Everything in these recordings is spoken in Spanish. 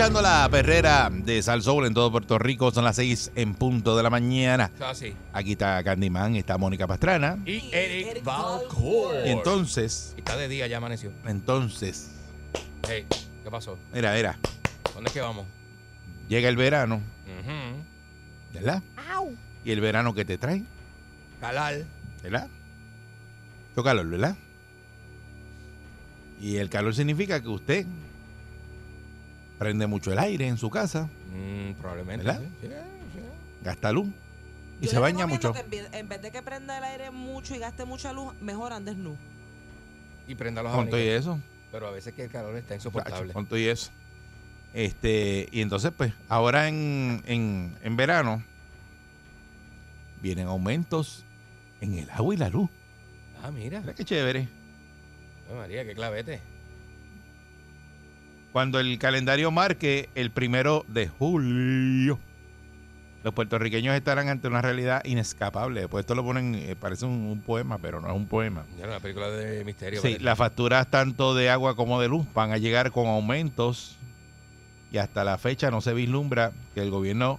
Escuchando la perrera de Sal Soul en todo Puerto Rico. Son las 6 en punto de la mañana. Así. Aquí está Candyman, está Mónica Pastrana. Y Eric Balcour. Y entonces, Está de día, ya amaneció. entonces, Hey, ¿qué pasó? mira, mira, ¿Dónde es que vamos? llega el verano. ¿verdad? Y el verano que te trae, Calal. ¿verdad? Mucho calor, ¿verdad? Y el calor significa que usted prende mucho el aire en su casa, Mm, probablemente. ¿Verdad? sí, sí, sí. gasta luz y Yo se baña mucho. que en vez- de que prenda el aire mucho y gaste mucha luz, mejor andes nu. Y prenda los Con todo y eso. Pero a veces que el calor está insoportable. con todo y eso. Este, y entonces, pues, ahora en, en, en verano vienen aumentos en el agua y la luz. Ah, mira. Mira qué chévere. Ay, María, qué clavete. Cuando el calendario marque el primero de julio, los puertorriqueños estarán ante una realidad inescapable. Después esto lo ponen, eh, parece un, un poema, pero no es un poema. Ya una película de misterio. Sí, las facturas tanto de agua como de luz van a llegar con aumentos y hasta la fecha no se vislumbra que el gobierno,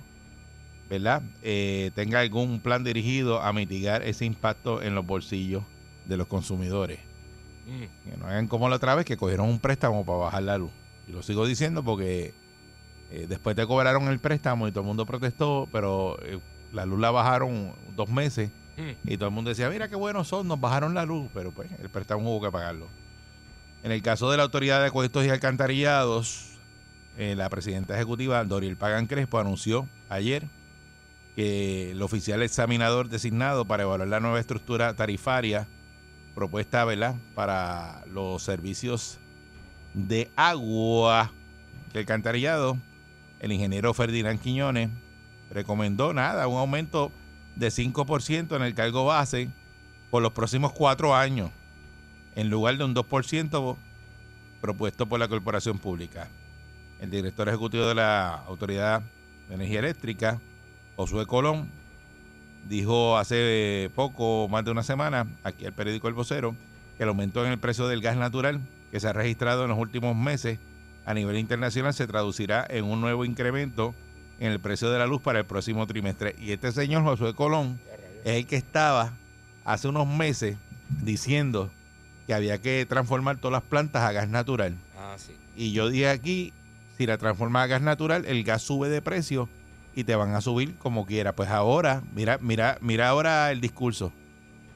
¿verdad?, Eh, tenga algún plan dirigido a mitigar ese impacto en los bolsillos de los consumidores. Mm. Que no hagan como la otra vez que cogieron un préstamo para bajar la luz. Lo sigo diciendo porque eh, después te cobraron el préstamo y todo el mundo protestó, pero eh, la luz la bajaron dos meses Mm. y todo el mundo decía, mira qué buenos son, nos bajaron la luz, pero pues el préstamo hubo que pagarlo. En el caso de la Autoridad de Acuestos y Alcantarillados, eh, la presidenta ejecutiva Doriel Pagan Crespo anunció ayer que el oficial examinador designado para evaluar la nueva estructura tarifaria propuesta ¿verdad? para los servicios de agua del alcantarillado, el ingeniero Ferdinand Quiñones recomendó nada, un aumento de 5% en el cargo base por los próximos cuatro años, en lugar de un 2% propuesto por la corporación pública. El director ejecutivo de la Autoridad de Energía Eléctrica, Josué Colón, dijo hace poco, más de una semana, aquí al periódico El Vocero, que el aumento en el precio del gas natural que se ha registrado en los últimos meses a nivel internacional se traducirá en un nuevo incremento en el precio de la luz para el próximo trimestre. Y este señor Josué Colón es el que estaba hace unos meses diciendo que había que transformar todas las plantas a gas natural. Ah, sí. Y yo dije aquí, si la transformas a gas natural, el gas sube de precio y te van a subir como quiera. Pues ahora, mira, mira, mira ahora el discurso.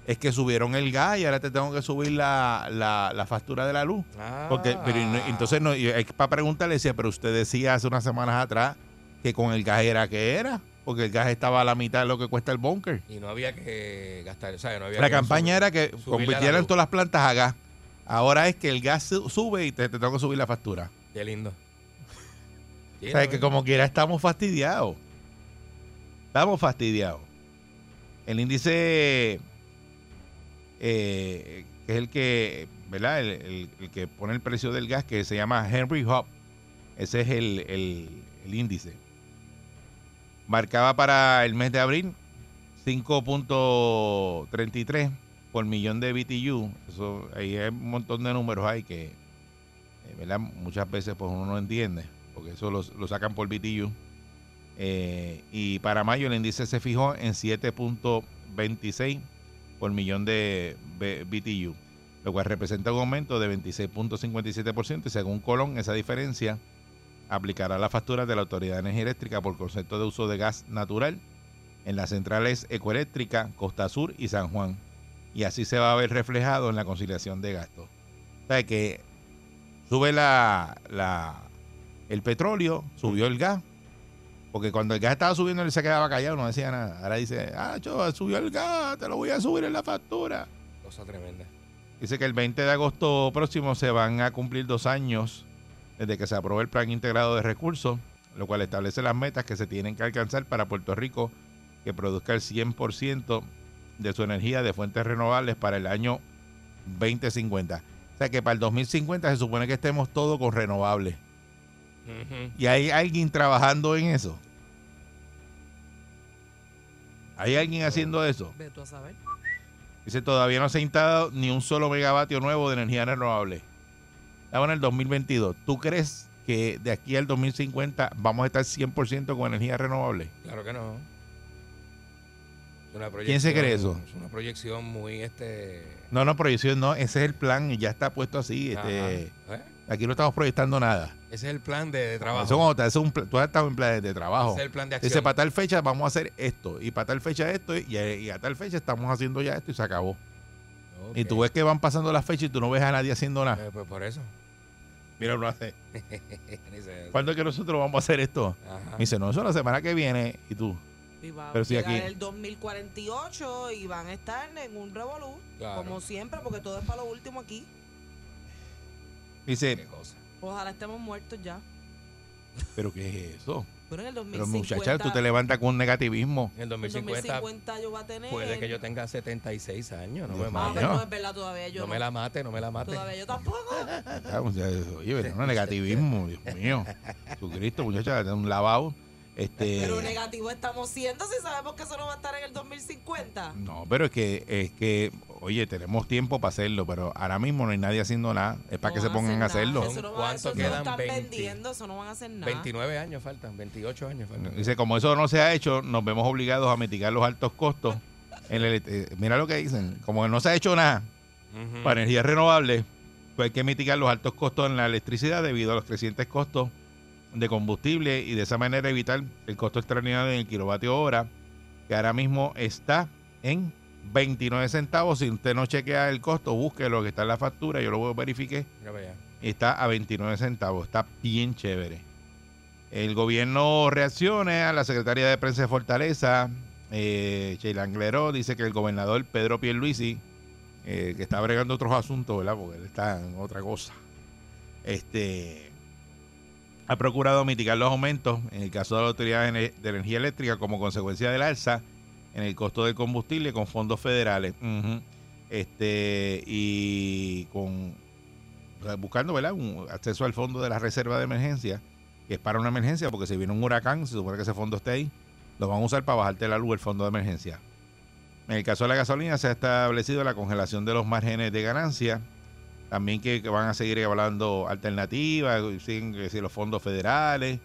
Es que subieron el gas y ahora te tengo que subir la, la, la factura de la luz. Porque, pero Ah. entonces no, para preguntarle, decía, pero usted decía hace unas semanas atrás que con el gas era que era, porque el gas estaba a la mitad de lo que cuesta el bunker. Y no había que gastar, o sea, no había La que campaña subir- era que la convirtieran todas las plantas a gas. Ahora es que el gas su- sube y te, te tengo que subir la factura. Qué lindo. O sea, que como quiera estamos fastidiados. Estamos fastidiados. El índice, eh, que es el que, ¿verdad? El, el- que pone el precio del gas, que se llama Henry Hub. Ese es el, el- el índice. Marcaba para el mes de abril 5.33 por millón de BTU. Eso, ahí hay un montón de números ahí que, eh, ¿verdad? Muchas veces pues uno no entiende, porque eso lo, lo sacan por BTU. Eh, y para mayo el índice se fijó en 7.26 por millón de BTU, lo cual representa un aumento de 26.57% y según Colón esa diferencia aplicará la factura de la Autoridad de Energía Eléctrica por concepto de uso de gas natural en las centrales Ecoeléctrica, Costa Sur y San Juan. y así se va a ver reflejado en la conciliación de gastos. O sea que sube la, la el petróleo, subió el gas, porque cuando el gas estaba subiendo él se quedaba callado, no decía nada. Ahora dice, ah, yo, subió el gas, te lo voy a subir en la factura. Cosa tremenda. Dice que el 20 de agosto próximo se van a cumplir dos años desde que se aprobó el Plan Integrado de Recursos, lo cual establece las metas que se tienen que alcanzar para Puerto Rico que produzca el 100% de su energía de fuentes renovables para el año 2050. O sea que para el 2050 se supone que estemos todos con renovables. ¿Y hay alguien trabajando en eso? ¿Hay alguien haciendo eso? Tú a saber. Dice, todavía no se ha instalado ni un solo megavatio nuevo de energía renovable. Estamos en el 2022. ¿Tú crees que de aquí al 2050 vamos a estar 100% con energía renovable? Claro que no. Una ¿Quién se cree proyección- eso? Es una proyección muy este. No, no, proyección no. Ese es el plan y ya está puesto así. Este. ¿Eh? Aquí no estamos proyectando nada. Ese es el plan de, de trabajo. Eso cuando te hace un pla- tú has estado en plan de trabajo. Ese es el plan de acción. Dice, para tal fecha vamos a hacer esto. Y para tal fecha esto. Y, y a tal fecha estamos haciendo ya esto y se acabó. Ok. Y tú ves que van pasando las fechas y tú no ves a nadie haciendo nada. Eh, pues por eso. Mira, uno hace. ¿Cuándo es que nosotros vamos a hacer esto? ajá. Me dice, no, eso la semana que viene. Y tú, Y va Pero a si aquí- el 2048 y van a estar en un revolú. Claro. Como siempre, porque todo es para lo último aquí. Dice, Qué cosa. Ojalá estemos muertos ya. ¿pero qué es eso? Pero en el Pero 2050. muchacha, tú te levantas con un negativismo. En el en el 2050 2050 yo voy a tener. puede que yo tenga 76 años. No me Ah, mate. pero no es verdad todavía. Yo No no, me la mate, no me la mate. Todavía yo tampoco. Ah, Oye, pero no negativismo, Dios mío. Jesucristo, muchacha, un lavado. Este, Pero negativo estamos siendo si sabemos que eso no va a estar en el 2050. no, pero es que, es que, oye, tenemos tiempo para hacerlo, pero ahora mismo no hay nadie haciendo nada. Es para No que se pongan a hacerlo. Eso no va- ¿Cuánto eso no quedan? están 20. vendiendo, eso no van a hacer nada. 29 años faltan, 28 años faltan. Dice, como eso no se ha hecho, nos vemos obligados a mitigar los altos costos. En el- eh, mira lo que dicen, como no se ha hecho nada para energías renovables, pues hay que mitigar los altos costos en la electricidad debido a los crecientes costos de combustible y de esa manera evitar el costo extraordinario en el kilovatio hora, que ahora mismo está en 29 centavos. Si usted no chequea el costo, busque lo que está en la factura, yo lo verifiqué, está a 29 centavos, está bien chévere. El gobierno reacciona a la secretaria de prensa de Fortaleza, eh, Sheila Angleró, dice que el gobernador Pedro Pierluisi, eh, que está bregando otros asuntos, ¿verdad? Porque él está en otra cosa. Este ha procurado mitigar los aumentos en el caso de la Autoridad de Energía Eléctrica como consecuencia del alza en el costo del combustible con fondos federales. Este y con buscando ¿verdad? acceso al fondo de la reserva de emergencia, que es para una emergencia, porque si viene un huracán, se supone que ese fondo esté ahí, lo van a usar para bajarte la luz el fondo de emergencia. En el caso de la gasolina se ha establecido la congelación de los márgenes de ganancia, también que, que van a seguir evaluando alternativas, siguen que si los fondos federales,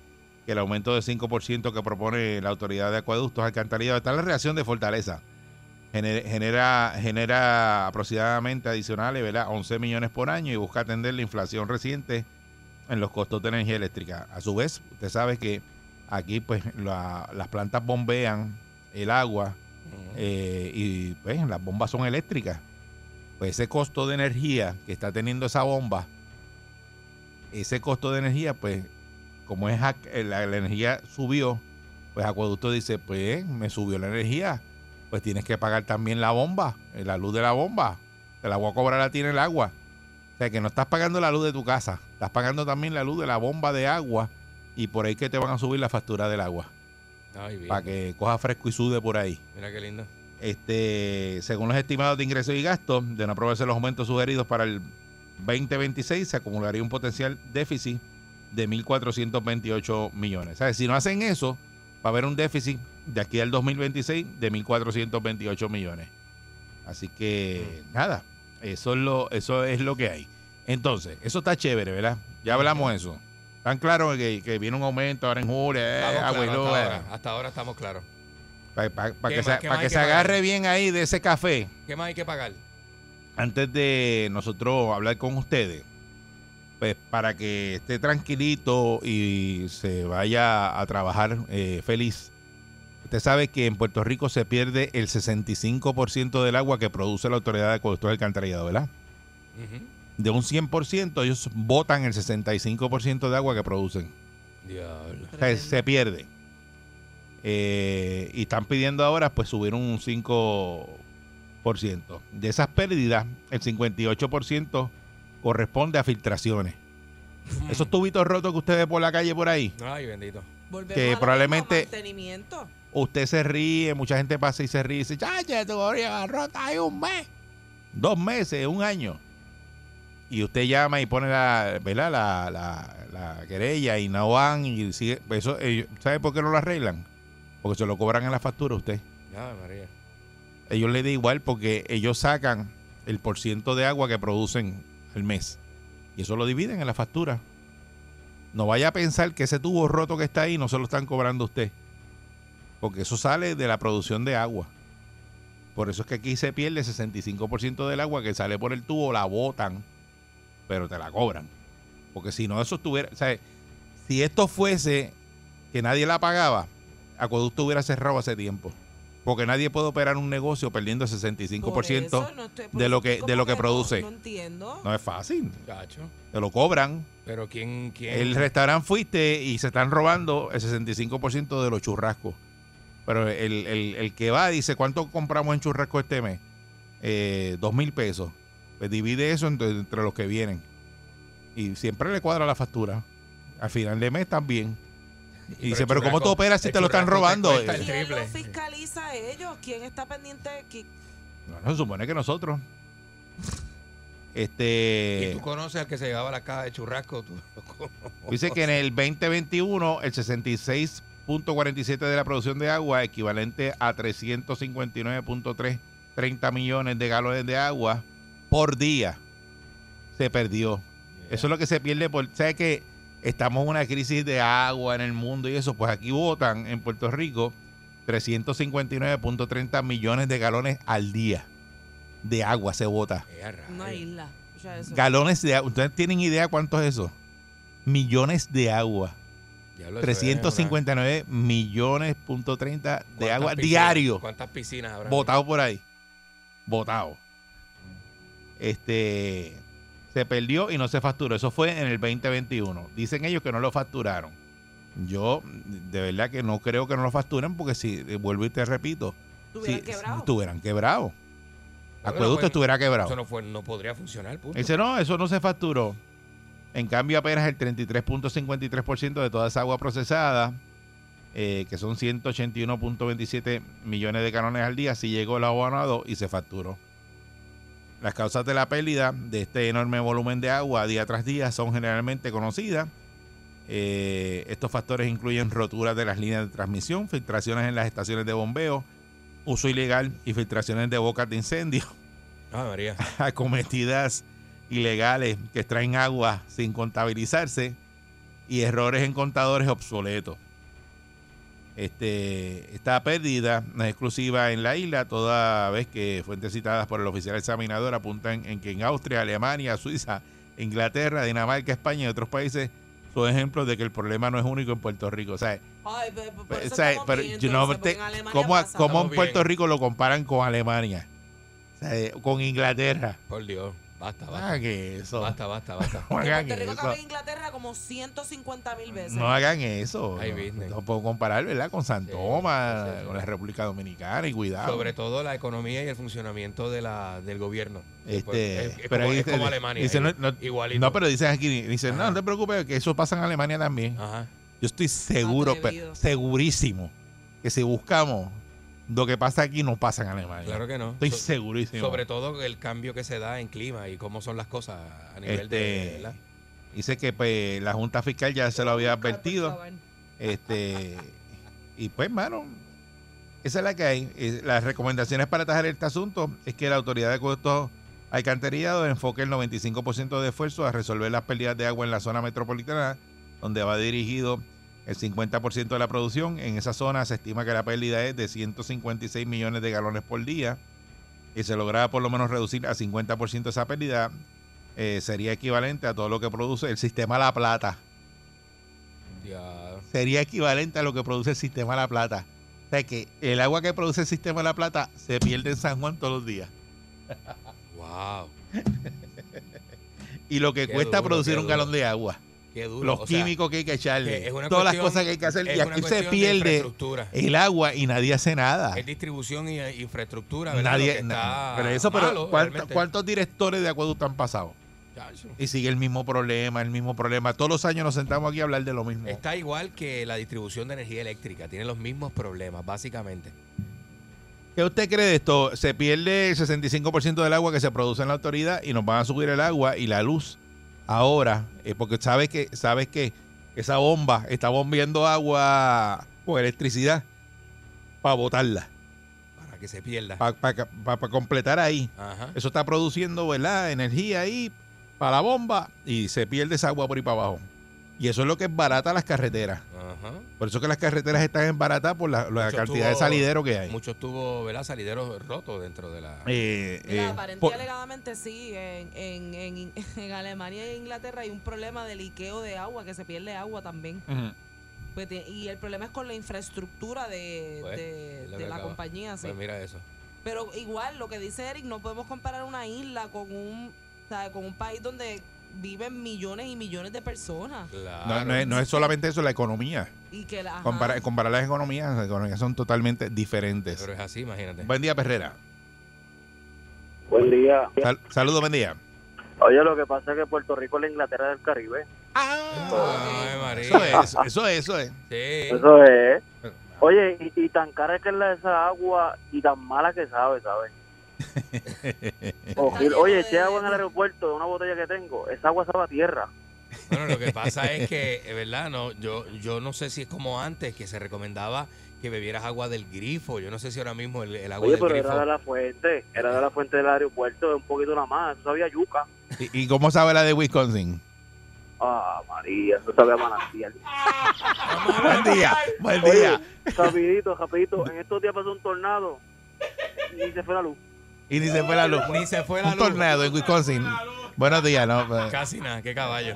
que el aumento de 5% que propone la autoridad de acueductos alcantarillados, está en la reacción de Fortaleza. Gener- Genera, genera aproximadamente adicionales, ¿verdad? 11 millones por año y busca atender la inflación reciente en los costos de energía eléctrica. A su vez, usted sabe que aquí pues la- las plantas bombean el agua eh, y pues las bombas son eléctricas. Pues ese costo de energía que está teniendo esa bomba, ese costo de energía, pues como es eh, la, la energía subió, pues Acueducto dice, pues me subió la energía, pues tienes que pagar también la bomba, eh, la luz de la bomba. El agua cobra la tiene el agua. O sea que no estás pagando la luz de tu casa, estás pagando también la luz de la bomba de agua y por ahí que te van a subir la factura del agua, para que coja fresco y sude por ahí. Mira qué lindo. Este, según los estimados de ingresos y gastos, de no aprobarse los aumentos sugeridos para el 2026, se acumularía un potencial déficit de 1.428 millones. ¿Sabes? Si no hacen eso, va a haber un déficit de aquí al 2026 de 1.428 millones. Así que, nada, eso es, lo, eso es lo que hay. Entonces, eso está chévere, ¿verdad? Ya hablamos de eso. Tan claro que, que viene un aumento ahora en julio, eh, claros luz, hasta, eh. ahora. Hasta ahora estamos claros. Para ¿Qué que, más- se, pa' que que agarre bien ahí de ese café, ¿Qué más hay que pagar? antes de nosotros hablar con ustedes, pues para que esté tranquilito y se vaya a trabajar eh, feliz, Usted sabe que en Puerto Rico se pierde el 65% del agua que produce la Autoridad de Acueductos y Alcantarillado, ¿verdad? Ujú. De un 100%, ellos botan el 65% de agua que producen. Diablo. O sea, se pierde. Eh, y están pidiendo ahora pues subir un 5%. De esas pérdidas, el 58% corresponde a filtraciones. Esos tubitos rotos que usted ve por la calle por ahí, Ay, bendito. Volvemos que probablemente- mantenimiento. usted se ríe, mucha gente pasa y se ríe y dice, chacha, tu gorilla rota hay un mes, dos meses, un año. Y usted llama y pone la, ¿verdad? La, la, la querella y no van y sigue. Eso, ¿Sabe por qué no lo arreglan? Porque se lo cobran en la factura a usted. Ay, María. Ellos le da igual porque ellos sacan el porciento de agua que producen al mes. Y eso lo dividen en la factura. No vaya a pensar que ese tubo roto que está ahí no se lo están cobrando usted. Porque eso sale de la producción de agua. Por eso es que aquí se pierde el 65% del agua que sale por el tubo, la botan, pero te la cobran. Porque si no, eso estuviera. Si esto fuese que nadie la pagaba, Acueducto hubiera cerrado hace tiempo. Porque nadie puede operar un negocio perdiendo el 65% Por eso no estoy- de lo que- de lo que produce. No, entiendo. No es fácil. Gacho. Te lo cobran. Pero ¿quién? quién? El restaurante fuiste y se están robando el 65% de los churrascos. Pero el, el- el que va dice, ¿cuánto compramos en churrasco este mes? Eh, dos mil pesos. Pues divide eso entre, entre los que vienen. Y siempre le cuadra la factura. Al final de mes también. Y dice, pero ¿cómo tú operas si te lo están te robando? el Eh, ¿Quién lo fiscaliza a ellos? ¿Quién está pendiente? ¿Qui- No, se supone que nosotros. ¿Y Este. tú conoces al que se llevaba la caja de churrasco? Tú- Dice que en el 2021 el 66.47 de la producción de agua, equivalente a 359.330 millones de galones de agua por día, se perdió. Eso es lo que se pierde por... ¿Sabes que estamos en una crisis de agua en el mundo y eso? Pues aquí votan en Puerto Rico 359.30 millones de galones al día de agua se vota. Una isla. Eso. Galones de agua. ¿Ustedes tienen idea cuánto es eso? Millones de agua. Diablo, eso es una- 359 millones punto 30 de ¿Cuántas agua piscinas- diario ¿Cuántas piscinas habrá? botado por ahí. Botado. Este se perdió y no se facturó. Eso fue en el 2021. Dicen ellos que no lo facturaron. Yo de verdad que no creo que no lo facturen porque si eh, vuelvo y te repito, Estuvieran si quebrados. estuvieran quebrados. Bueno, Acueducto pues, estuviera quebrado. Eso no, fue, no podría funcionar, punto. Dice, no, eso no se facturó. En cambio, apenas el 33.53% de toda esa agua procesada, eh, que son 181.27 millones de galones al día, sí llegó el abonado y se facturó. Las causas de la pérdida de este enorme volumen de agua día tras día son generalmente conocidas. Eh, estos factores incluyen roturas de las líneas de transmisión, filtraciones en las estaciones de bombeo, uso ilegal y filtraciones de bocas de incendio Ah, María. acometidas ilegales que extraen agua sin contabilizarse y errores en contadores obsoletos. Este, esta pérdida no es exclusiva en la isla, toda vez que fuentes citadas por el oficial examinador apuntan en que en Austria, Alemania, Suiza, Inglaterra, Dinamarca, España y otros países son ejemplos de que el problema no es único en Puerto Rico. O sea, Ay, pues, eso o sea, estamos pero bien, yo no te- ¿cómo, pasa. cómo en Puerto bien. Rico lo comparan con Alemania? O sea, con Inglaterra. Por Dios. Basta, Ah, basta. que eso. Basta, basta, basta. No hagan Puerto Rico eso. Inglaterra como 150 mil veces. No hagan eso. No, puedo comparar, ¿verdad? Con San Sí, Tomás, sí, sí. con la República Dominicana y cuidado. Sobre todo la economía y el funcionamiento de la, del gobierno. Este, es, es pero como, ahí es como dice- Alemania. dice, ahí, no, no- igualito. No, pero dicen aquí, dicen, no, Ajá. no te preocupes, que eso pasa en Alemania también. Ajá. Yo estoy seguro, pe- Atrevido. segurísimo, que si buscamos lo que pasa aquí, no pasa en Alemania. Claro que no. Estoy So- segurísimo. Sobre todo el cambio que se da en clima y cómo son las cosas a nivel Este, de. ¿verdad? Dice que pues, la Junta Fiscal ya se lo había advertido. Este, y pues, mano, esa es la que hay. Eh, Las recomendaciones para atajar este asunto es que la autoridad de costos alcantarillado enfoque el 95% de esfuerzo a resolver las pérdidas de agua en la zona metropolitana, donde va dirigido el 50% de la producción. En esa zona se estima que la pérdida es de 156 millones de galones por día y se lograba por lo menos reducir a 50% esa pérdida. eh, sería equivalente a todo lo que produce el sistema La Plata sería equivalente a lo que produce el sistema La Plata. O sea que el agua que produce el sistema La Plata se pierde en San Juan todos los días. Wow. Y lo que Qué cuesta duro, producir un duro. galón de agua. Qué duro. Los sea, químicos que hay que echarle. que todas las cosas que hay que hacer. Y aquí se pierde el agua y nadie hace nada. Es distribución y eh, infraestructura, ¿verdad? Nadie, está pero eso, pero malo, ¿cuánto- realmente. ¿cuántos directores de acueducto han pasado? Y sigue el mismo problema, el mismo problema. Todos los años nos sentamos aquí a hablar de lo mismo. Está igual que la distribución de energía eléctrica. Tiene los mismos problemas, básicamente. ¿Qué usted cree de esto? Se pierde el 65% del agua que se produce en la autoridad y nos van a subir el agua y la luz ahora, eh, porque sabes que sabes que esa bomba está bombeando agua con electricidad para botarla, Para que se pierda. para completar ahí. Ajá. Eso está produciendo, ¿verdad? Energía ahí para la bomba y se pierde esa agua por ahí para abajo. Y eso es lo que es barata las carreteras. Ajá. Por eso que las carreteras están en barata por la, la cantidad de salidero que hay. Muchos tubos, ¿verdad? Salideros rotos dentro de la. Eh, Mira, eh, aparente por- y alegadamente sí, en, en, en, en Alemania e Inglaterra hay un problema de liqueo de agua, que se pierde agua también. Pues y el problema es con la infraestructura de, Pues, de, es la acaba. compañía. Sí. Pues mira eso. Pero igual, lo que dice Eric, no podemos comparar una isla con un, o sea, con un país donde viven millones y millones de personas. Claro. no, no es, no es solamente eso, la economía. Y que la. Comparar, comparar las economías, las economías son totalmente diferentes. Pero es así, imagínate. Buen día, Perrera. Buen día. Sal- saludos, buen día. Oye, lo que pasa es que Puerto Rico es la Inglaterra del Caribe. Ay, María. Eso es, eso es, eso es. Sí. Eso es. Oye, y, y tan cara es que es la esa agua y tan mala que sabe, ¿sabes? Horrible. Oye, eché agua en el aeropuerto de una botella que tengo. Esa agua sabe a tierra. Bueno, lo que pasa es que, eh, ¿verdad? No, yo, yo no sé si es como antes, que se recomendaba que bebieras agua del grifo. Yo no sé si ahora mismo el, el agua Oye, del pero grifo. era de la fuente. Era de la fuente del aeropuerto, un poquito nada más. Eso sabía yuca. ¿Y, y cómo sabe la de Wisconsin? Ah, María, eso sabía a manantial. Buen día, buen Oye, día. rapidito, rapidito. En estos días pasó un tornado y se fue la luz. Y ni se fue la luz. Ni se fue la Un luz. tornado en Wisconsin. Buenos días, ¿no? Casi nada, qué caballo.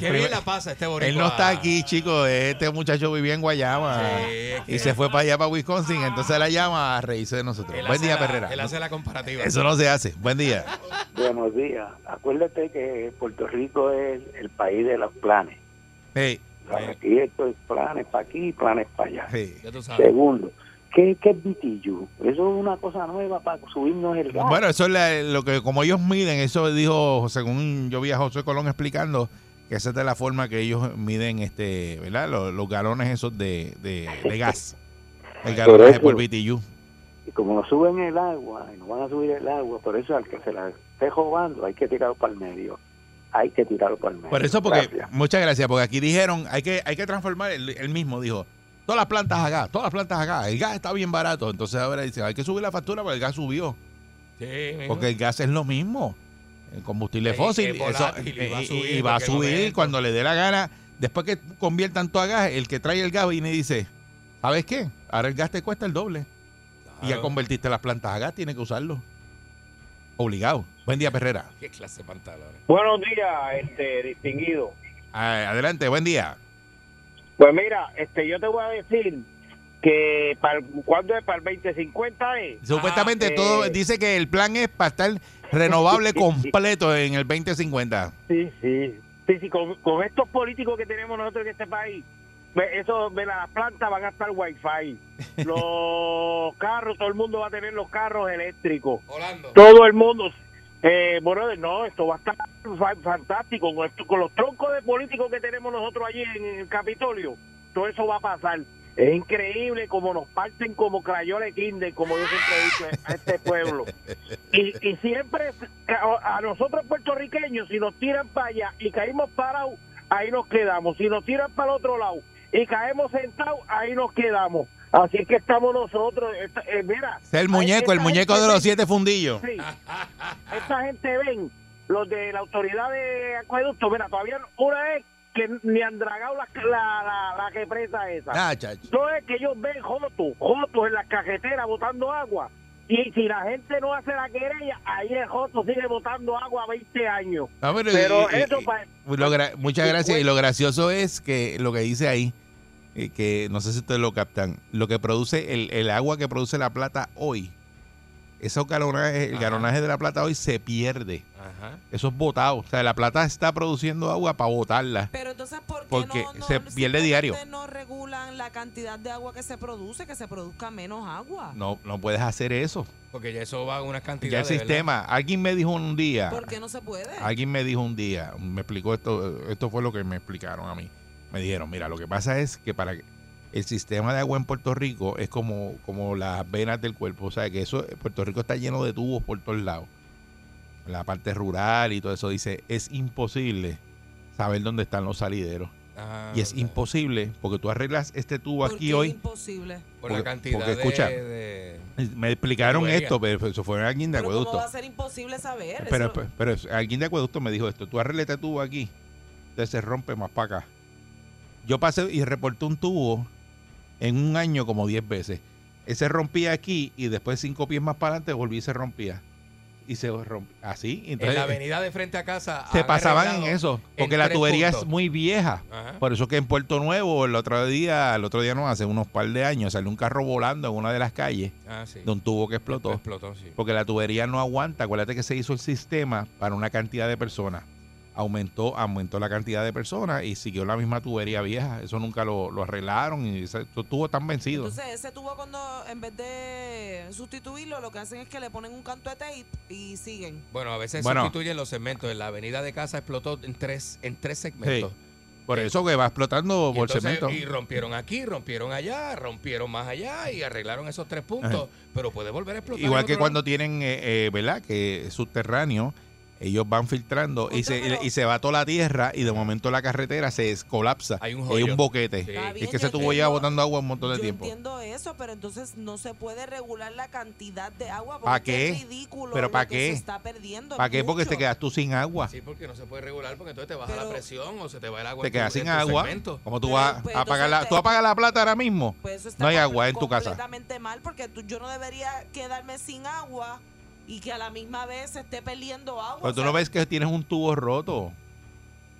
Qué, bien la pasa este boricua. Él no está aquí, chicos. Este muchacho vivía en Guayama. Sí, es que Y se fue para allá, para Wisconsin. Entonces la llama a reírse de nosotros. él Buen día, la- Perrera. Él hace la comparativa. Eso no se hace. Buen día. Buenos días. Acuérdate que Puerto Rico es el país de los planes. Hey, O sea, Aquí esto es planes para aquí, planes para allá. sabes. Segundo, ¿qué, qué es BTU? Eso es una cosa nueva para subirnos el gas. Bueno, eso es la- lo que, como ellos miden, eso dijo, según yo vi a José Colón explicando, que esa es de la forma que ellos miden, este, ¿verdad? Los, los galones esos de, de, de gas. El galonaje por BTU. Y como nos suben el agua, y nos van a subir el agua, por eso al que se la esté robando hay que tirarlo para el medio. Hay que tirarlo para el medio. Por eso, porque, Gracias. muchas gracias, porque aquí dijeron, hay que, hay que transformar, él, él mismo dijo, todas las plantas acá, todas las plantas acá, el gas está bien barato, entonces ahora dice, hay que subir la factura porque el gas subió, Sí, porque el gas es lo mismo, el combustible fósil, es eso- volátil y va a subir y va a subir cuando le dé la gana, después que conviertan todo a gas, el que trae el gas viene y dice, ¿sabes qué? Ahora el gas te cuesta el doble, y ya convertiste las plantas a gas, tienes que usarlo, obligado. Buen día, Perrera. Qué clase de pantalones. Buenos días, este distinguido. Ah, Adelante, buen día. Pues mira, este yo te voy a decir que para el- ¿cuándo es para el 2050 es? Supuestamente Ah, todo eh, dice que el plan es para estar renovable completo en el 2050. Sí, sí. Sí, sí, con, con estos políticos que tenemos nosotros en este país, ve, eso, ve, las plantas van a estar wifi. Los carros, todo el mundo va a tener los carros eléctricos. Orlando. Todo el mundo. Eh, bueno, no, esto va a estar fa- fantástico. Con, esto- con los troncos de políticos que tenemos nosotros allí en el Capitolio, todo eso va a pasar. Es increíble como nos parten como crayones kinder, como yo siempre he dicho a este pueblo. Y, y siempre a, a nosotros puertorriqueños, si nos tiran para allá y caímos parados, ahí nos quedamos. Si nos tiran para el otro lado y caemos sentados, ahí nos quedamos. Así es que estamos nosotros. Esta- eh, mira, Es el muñeco, el muñeco de los siete fundillos. Sí. Esta gente ven, los de la autoridad de acueducto, mira, todavía una vez que ni han dragado la, la, la, la represa esa. Ah, chacho. No es que ellos ven jotos, jotos en las cajeteras botando agua. Y si la gente no hace la querella, ahí el joto sigue botando agua 20 años. No, pero, Pero y- eso y- pa- lo gra- muchas gracias. Y lo gracioso es que lo que dice ahí, eh, que no sé si ustedes lo captan, lo que produce, el, el agua que produce la plata hoy, esos galonajes, el galonaje de la plata hoy se pierde. Ajá. Eso es botado. O sea, la plata está produciendo agua para botarla. Pero entonces, ¿por qué Porque no, no- se pierde diario. simplemente no regulan la cantidad de agua que se produce, que se produzca menos agua? No, no puedes hacer eso. Porque ya eso va a unas Ya cantidades. el ¿verdad? sistema, alguien me dijo un día, ¿Por qué no se puede? alguien me dijo un día, me explicó esto, esto fue lo que me explicaron a mí. Me dijeron, mira, lo que pasa es que para que- el sistema de agua en Puerto Rico es como, como las venas del cuerpo, o sea, que eso, Puerto Rico está lleno de tubos por todos lados. La parte rural y todo eso dice, es imposible saber dónde están los salideros. Ah, y es imposible, porque tú arreglas este tubo ¿Por aquí qué es hoy, imposible. Por porque- la cantidad porque de- escucha, de, me explicaron esto, pero eso fue alguien de Pero ¿cómo acueducto. va a ser imposible saber? Pero, Eso- pero, pero alguien de acueducto me dijo esto, tú arregla este tubo aquí, entonces se rompe más para acá. Yo pasé y reporté un tubo en un año como 10 veces. Ese rompía aquí y después cinco pies más para adelante volví y se rompía. Y se rompía así. en la avenida de frente a casa. se pasaban en eso, en porque la tubería es muy vieja. Ajá. Por eso que en Puerto Nuevo, el otro día, el otro día no, hace unos par de años, salió un carro volando en una de las calles Ah, sí. de un tubo que explotó. Explotó, sí. Porque la tubería no aguanta. Acuérdate que se hizo el sistema para una cantidad de personas. Aumentó, aumentó la cantidad de personas y siguió la misma tubería vieja. Eso nunca lo, lo arreglaron y ese- esos tubos están vencidos. Entonces, ese tubo cuando en vez de sustituirlo, lo que hacen es que le ponen un canto de tape y siguen. Bueno, a veces Bueno. sustituyen los segmentos. En la avenida de casa explotó en tres, en tres segmentos. Por eso que va explotando Y, por entonces- cemento. y rompieron aquí, rompieron allá, rompieron más allá y arreglaron esos tres puntos. Pero puede volver a explotar. Igual que cuando tienen, eh, eh, ¿verdad? Que subterráneo, ellos van filtrando y se, y se va toda la tierra y de momento la carretera se colapsa. Hay un Hay un boquete. Sí. Bien, es que se tuvo ya botando agua un montón de Yo tiempo. entiendo eso, pero entonces no se puede regular la cantidad de agua porque ¿Pa es que qué? es ridículo ¿Pero lo pa' que qué? se está perdiendo. ¿Para qué? Porque mucho. te quedas tú sin agua. Sí, porque no se puede regular porque entonces te baja Pero- la presión o se te va el agua. te quedas sin agua. segmento. Como tú Pero, vas pues, a apagar la, tú te- apagas la plata ahora mismo. Pues eso está No hay agua en tu casa. completamente mal porque tú- yo no debería quedarme sin agua y que a la misma vez se esté perdiendo agua. Pero tú sea, no ves que tienes un tubo roto.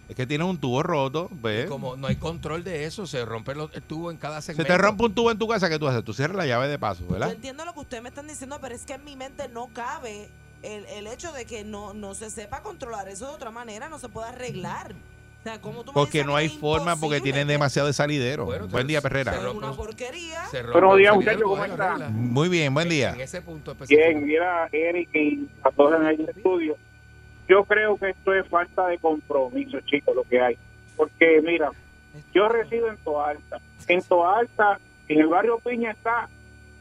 Es que tienes un tubo roto, ¿ves? Y como no hay control de eso, se rompe los- el tubo en cada Se segmento. te rompe un tubo en tu casa, ¿qué tú haces? Tú cierras la llave de paso, Yo ¿verdad? entiendo lo que ustedes me están diciendo, pero es que en mi mente no cabe el, el hecho de que no, no se sepa controlar eso de otra manera, no se puede arreglar. O sea, ¿cómo tú me Porque no hay forma porque tienen demasiado de salidero. Bueno, Buen día, Perrera. se rompe una un- porquería. se rompe Buenos días, muchachos, ¿cómo están? Muy bien, buen En- día. En ese punto específico. Bien, mira, Eric y a todos en el estudio. Yo creo que esto es falta de compromiso, chicos, lo que hay. Porque, mira, yo resido en Toalta. En Toalta, en el barrio Piña, está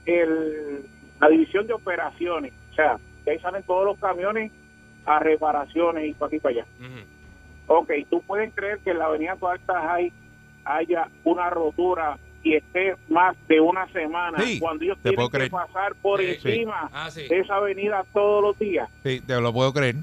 el, la división de operaciones. O sea, que ahí salen todos los camiones a reparaciones y para aquí y para allá. Ujú. Ok, tú puedes creer que en la avenida Toalta hay, haya una rotura y esté más de una semana Sí, cuando ellos tienen que pasar por Sí, sí. encima Ah, sí. de esa avenida todos los días. Sí, te lo puedo creer.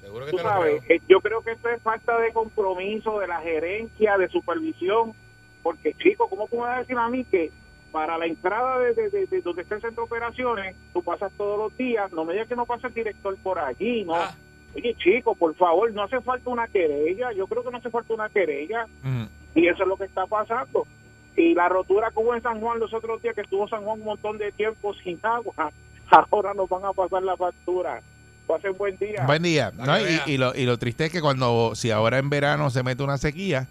Seguro que Tú te lo sabes, creo. eh, yo creo que esto es falta de compromiso de la gerencia, de supervisión, porque chicos, ¿cómo tú me vas a decir a mí que para la entrada de, de- de- de donde está el centro de operaciones, tú pasas todos los días, no me digas que no pasa el director por allí, no. Ah, Oye, chicos, por favor, no hace falta una querella, yo creo que no hace falta una querella, Mm. y eso es lo que está pasando. Y la rotura que hubo en San Juan los otros días, que estuvo San Juan un montón de tiempo sin agua, ahora nos van a pasar la factura. Pasen buen día. Buen día. No, y, y lo, y lo triste es que cuando, si ahora en verano se mete una sequía,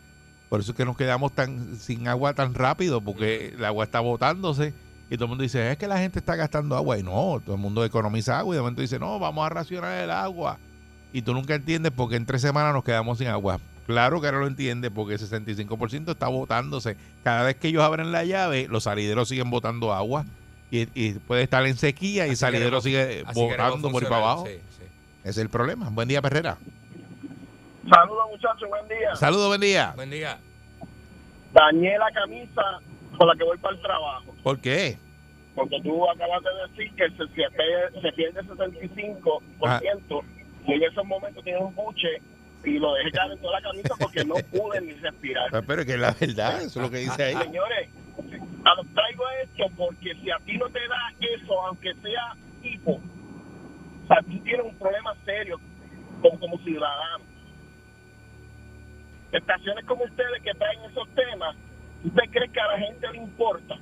por eso es que nos quedamos tan sin agua tan rápido, porque el agua está botándose y todo el mundo dice, es que la gente está gastando agua. Y no, todo el mundo economiza agua y de momento dice, no, vamos a racionar el agua. Y tú nunca entiendes porque en tres semanas nos quedamos sin agua. Claro que ahora lo entiendes porque el 65% está botándose. Cada vez que ellos abren la llave, los salideros siguen botando agua. Y, y puede estar en sequía y el así salidero sigue botando por ahí para abajo. sí, sí. Ese es el problema. Buen día, Perrera. Saludos muchachos, buen día. Saludos, buen día. Buen día. Dañé la camisa con la que voy para el trabajo. ¿Por qué? Porque tú acabas de decir que se, se pierde, se pierde 65% y en esos momentos tienes un buche y lo dejé caer en toda la camisa porque no pude ni respirar. Ah, Pero es que es la verdad, eso es lo que dice ahí. Señores, a lo traigo esto porque si a ti no te da eso, aunque sea tipo, o sea, tú tienes un problema serio como, como ciudadano. Estaciones como ustedes que traen esos temas ¿Usted cree que a la gente le importa?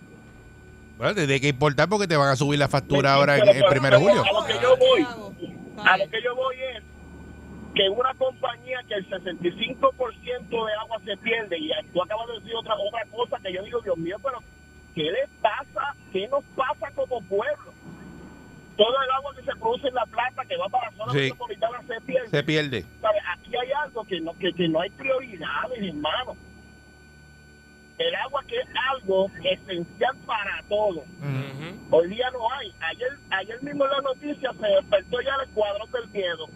Bueno, tiene que importar porque te van a subir la factura ahora en pero- el primero de julio. A lo que yo voy, ¿Qué a lo que yo voy es que una compañía que el 65% de agua se pierde y tú acabas de decir otra otra cosa que yo digo, Dios mío, pero ¿qué le pasa? ¿Qué nos pasa como pueblo? Todo el agua que se produce en La Plata, que va para la zona Sí. metropolitana, se pierde. Se pierde. ¿Sabe? Aquí hay algo que no, que, que no hay prioridades, hermano. El agua que es algo esencial para todo. Hoy día no hay. Ayer, ayer mismo en la noticia se despertó ya el escuadrón del miedo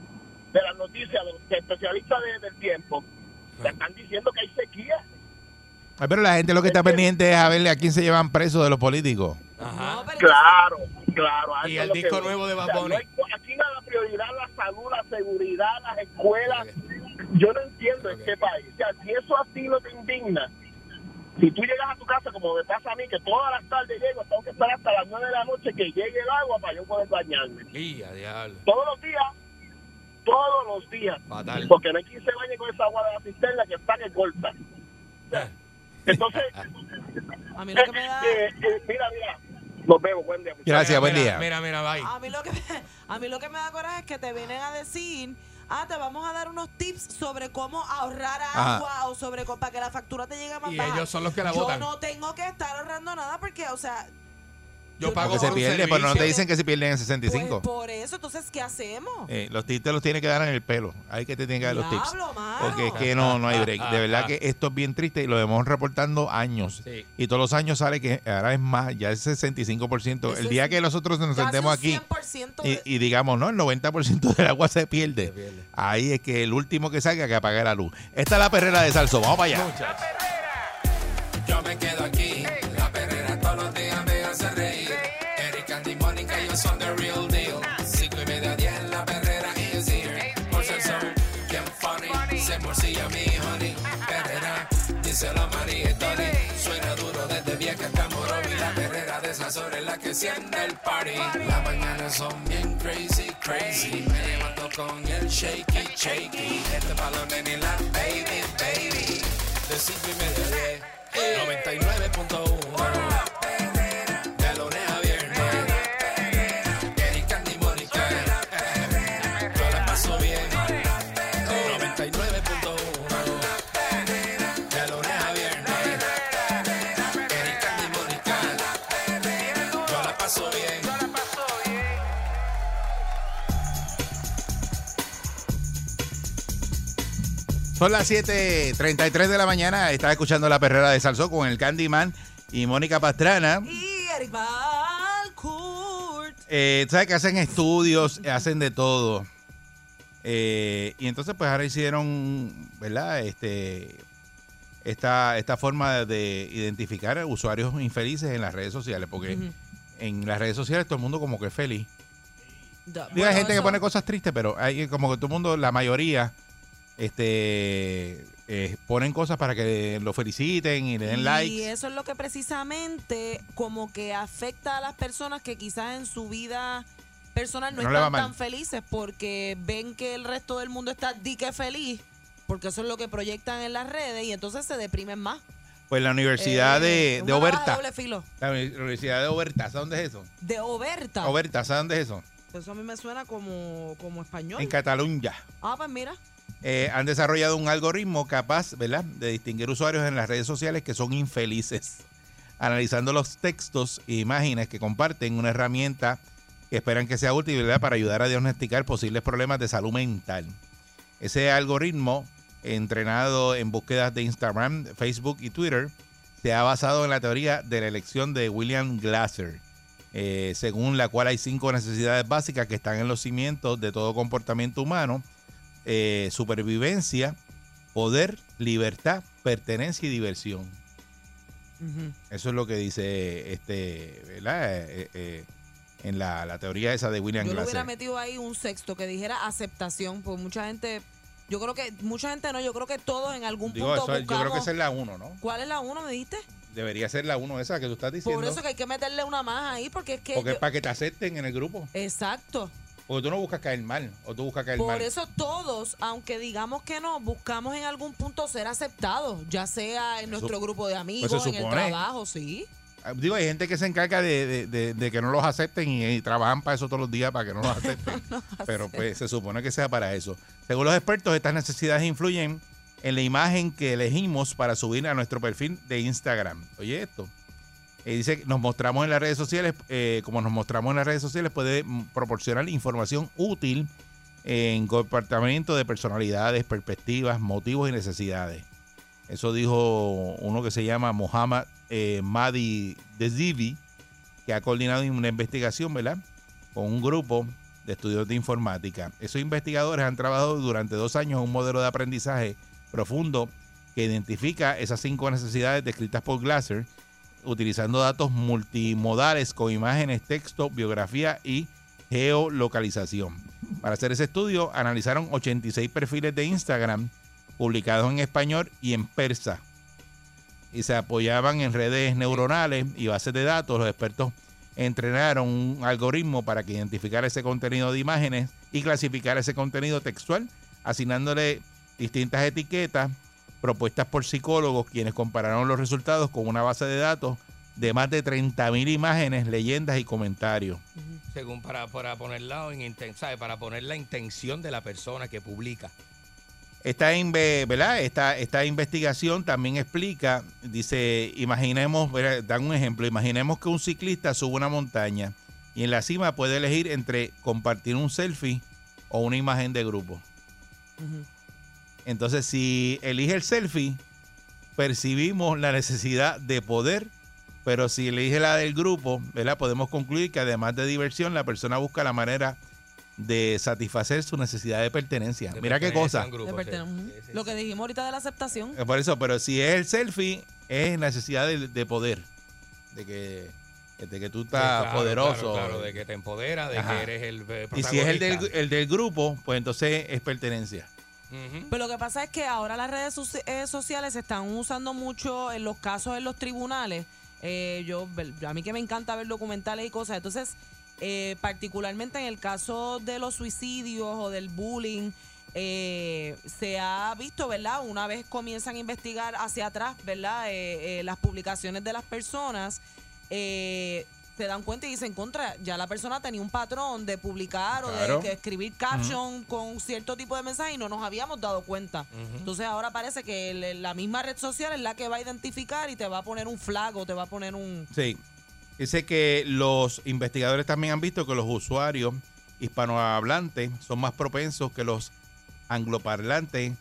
de las noticias de los especialistas de- del tiempo. Le están diciendo que hay sequía. Ay, Pero la gente lo que está pendiente es a verle a quién se llevan presos de los políticos. Ajá. Claro, claro. Y el disco nuevo de Bad O sea, Bunny. no hay- aquí nada prioridad la salud, la seguridad, las escuelas. Yo no entiendo este país. O sea, si eso a ti no te indigna, si tú llegas a tu casa, como me pasa a mí, que todas las tardes llego, tengo que estar hasta las 9 de la noche que llegue el agua para yo poder bañarme. Diablo. Todos los días, todos los días. Fatal. Porque no hay quien se bañe con esa agua de la cisterna que está que corta. Entonces, A mí lo que me da... eh, eh, mira, mira, nos vemos, buen día. Gracias, buen Mira, día. Mira, mira, bye. A mí lo que me, a mí lo que me da coraje es que te vienen a decir, ah, te vamos a dar unos tips sobre cómo ahorrar Ajá. agua o sobre para que la factura te llegue más Y baja. ellos son los que la Yo botan. no tengo que estar ahorrando nada porque, o sea, Yo pago Porque se por pierde, pero no te dicen que se pierden en pues 65. por eso, entonces, ¿qué hacemos? Eh, los tips te los tiene que dar en el pelo. Ahí que te tienen que dar los tips. Diablo, mano. Porque es que no, no hay break. De verdad que esto es bien triste y lo hemos reportando años. Sí. Y todos los años sale que ahora es más, ya es 65%. Eso el día es que nosotros nos sentemos aquí 100% y, digamos, no, el 90% del agua se pierde. Se pierde. Ahí es que el último que salga que apague la luz. Esta es la perrera de Salso. Vamos para allá. Yo me quedo siente el party. Las mañanas son bien crazy, crazy. Me levanto con el shaky, shaky. Este balón en la baby, baby. De cinco y media, a diez. 99.1 Son las 7:33 de la mañana. Estás escuchando la perrera de Salso con el Candyman y Mónica Pastrana. Y Eric Balcourt. Eh, ¿Sabes que hacen estudios? Hacen de todo. Eh, y entonces, pues ahora hicieron, ¿verdad? Este, esta, esta forma de identificar a usuarios infelices en las redes sociales, porque en las redes sociales todo el mundo como que es feliz. Digo, hay gente que pone cosas tristes, pero hay como que todo el mundo, la mayoría, este, eh, ponen cosas para que lo feliciten y le den Y likes. eso es lo que precisamente como que afecta a las personas que quizás en su vida personal no, están tan felices porque ven que el resto del mundo está dique feliz, porque eso es lo que proyectan en las redes y entonces se deprimen más. Pues la Universidad Eh, de, de una navaja Oberta. doble filo. La Universidad de Oberta, ¿sabes dónde es eso? De Oberta. Oberta, ¿sabes dónde es eso? Eso a mí me suena como, como español. En Cataluña. Ah, pues mira. Eh, han desarrollado un algoritmo capaz, ¿verdad?, de distinguir usuarios en las redes sociales que son infelices. Analizando los textos e imágenes que comparten, una herramienta que esperan que sea útil, para ayudar a diagnosticar posibles problemas de salud mental. Ese algoritmo, entrenado en búsquedas de Instagram, Facebook y Twitter, se ha basado en la teoría de la elección de William Glasser, eh, según la cual hay cinco necesidades básicas que están en los cimientos de todo comportamiento humano eh, supervivencia, poder, libertad, pertenencia y diversión. Eso es lo que dice este, ¿verdad? Eh, eh, en la, la teoría esa de William Yo le hubiera Glasser. metido ahí un sexto que dijera aceptación, pues mucha gente, yo creo que, mucha gente no, yo creo que todos en algún Digo, punto eso, yo creo que buscamos- esa es la uno, ¿no? ¿Cuál es la uno, me dijiste? Debería ser la uno esa que tú estás diciendo. Por eso que hay que meterle una más ahí, porque es que... porque yo- es para que te acepten en el grupo. Exacto. Porque tú no buscas caer mal, o tú buscas caer Por mal. eso todos, aunque digamos que no, buscamos en algún punto ser aceptados, ya sea en nuestro grupo de amigos, pues en el trabajo, sí. Ah, Digo, hay gente que se encarga de, de- de- de que no los acepten y, y trabajan para eso todos los días para que no los acepten. Pero pues se supone que sea para eso. Según los expertos, estas necesidades influyen en la imagen que elegimos para subir a nuestro perfil de Instagram. Oye esto. Eh, dice nos mostramos en las redes sociales, eh, como nos mostramos en las redes sociales, puede mm, proporcionar información útil en comportamiento de personalidades, perspectivas, motivos y necesidades. Eso dijo uno que se llama Mohammad eh, Madi Dezivi, que ha coordinado una investigación, ¿verdad? Con un grupo de estudios de informática. Esos investigadores han trabajado durante dos años en un modelo de aprendizaje profundo que identifica esas cinco necesidades descritas por Glasser, utilizando datos multimodales con imágenes, texto, biografía y geolocalización. Para hacer ese estudio, analizaron 86 perfiles de Instagram publicados en español y en persa. Y se apoyaban en redes neuronales y bases de datos. Los expertos entrenaron un algoritmo para que identificara ese contenido de imágenes y clasificara ese contenido textual, asignándole distintas etiquetas propuestas por psicólogos quienes compararon los resultados con una base de datos de más de 30.000 imágenes, leyendas y comentarios. Según para, para ponerla en inten- ¿sabe? para poner la intención de la persona que publica. Esta, inve- ¿verdad? esta, esta investigación también explica, dice, imaginemos, ¿verdad? dan un ejemplo, imaginemos que un ciclista sube una montaña y en la cima puede elegir entre compartir un selfie o una imagen de grupo. Entonces, si elige el selfie, percibimos la necesidad de poder, pero si elige la del grupo, ¿verdad? podemos concluir que además de diversión, la persona busca la manera de satisfacer su necesidad de pertenencia. de Mira qué cosa. grupo, sí. Sí, sí, Lo que dijimos ahorita de la aceptación. Eh, Por eso, pero si es el selfie, es necesidad de, de poder. De que, de que tú Sí, estás claro, poderoso. Claro, claro, de que te empodera, de Ajá. que eres el eh, y si es el del, protagonista. el del grupo, pues entonces es pertenencia. Pero lo que pasa es que ahora las redes eh, sociales se están usando mucho en los casos en los tribunales. Eh, yo, a mí que me encanta ver documentales y cosas. Entonces, eh, particularmente en el caso de los suicidios o del bullying, se ha visto, ¿verdad? Una vez comienzan a investigar hacia atrás, ¿verdad? Las publicaciones de las personas, se dan cuenta y dicen, contra, ya la persona tenía un patrón de publicar o de escribir caption con cierto tipo de mensaje y no nos habíamos dado cuenta. Entonces ahora parece que el- la misma red social es la que va a identificar y te va a poner un flag o te va a poner un... Sí. Dice que los investigadores también han visto que los usuarios hispanohablantes son más propensos que los angloparlantes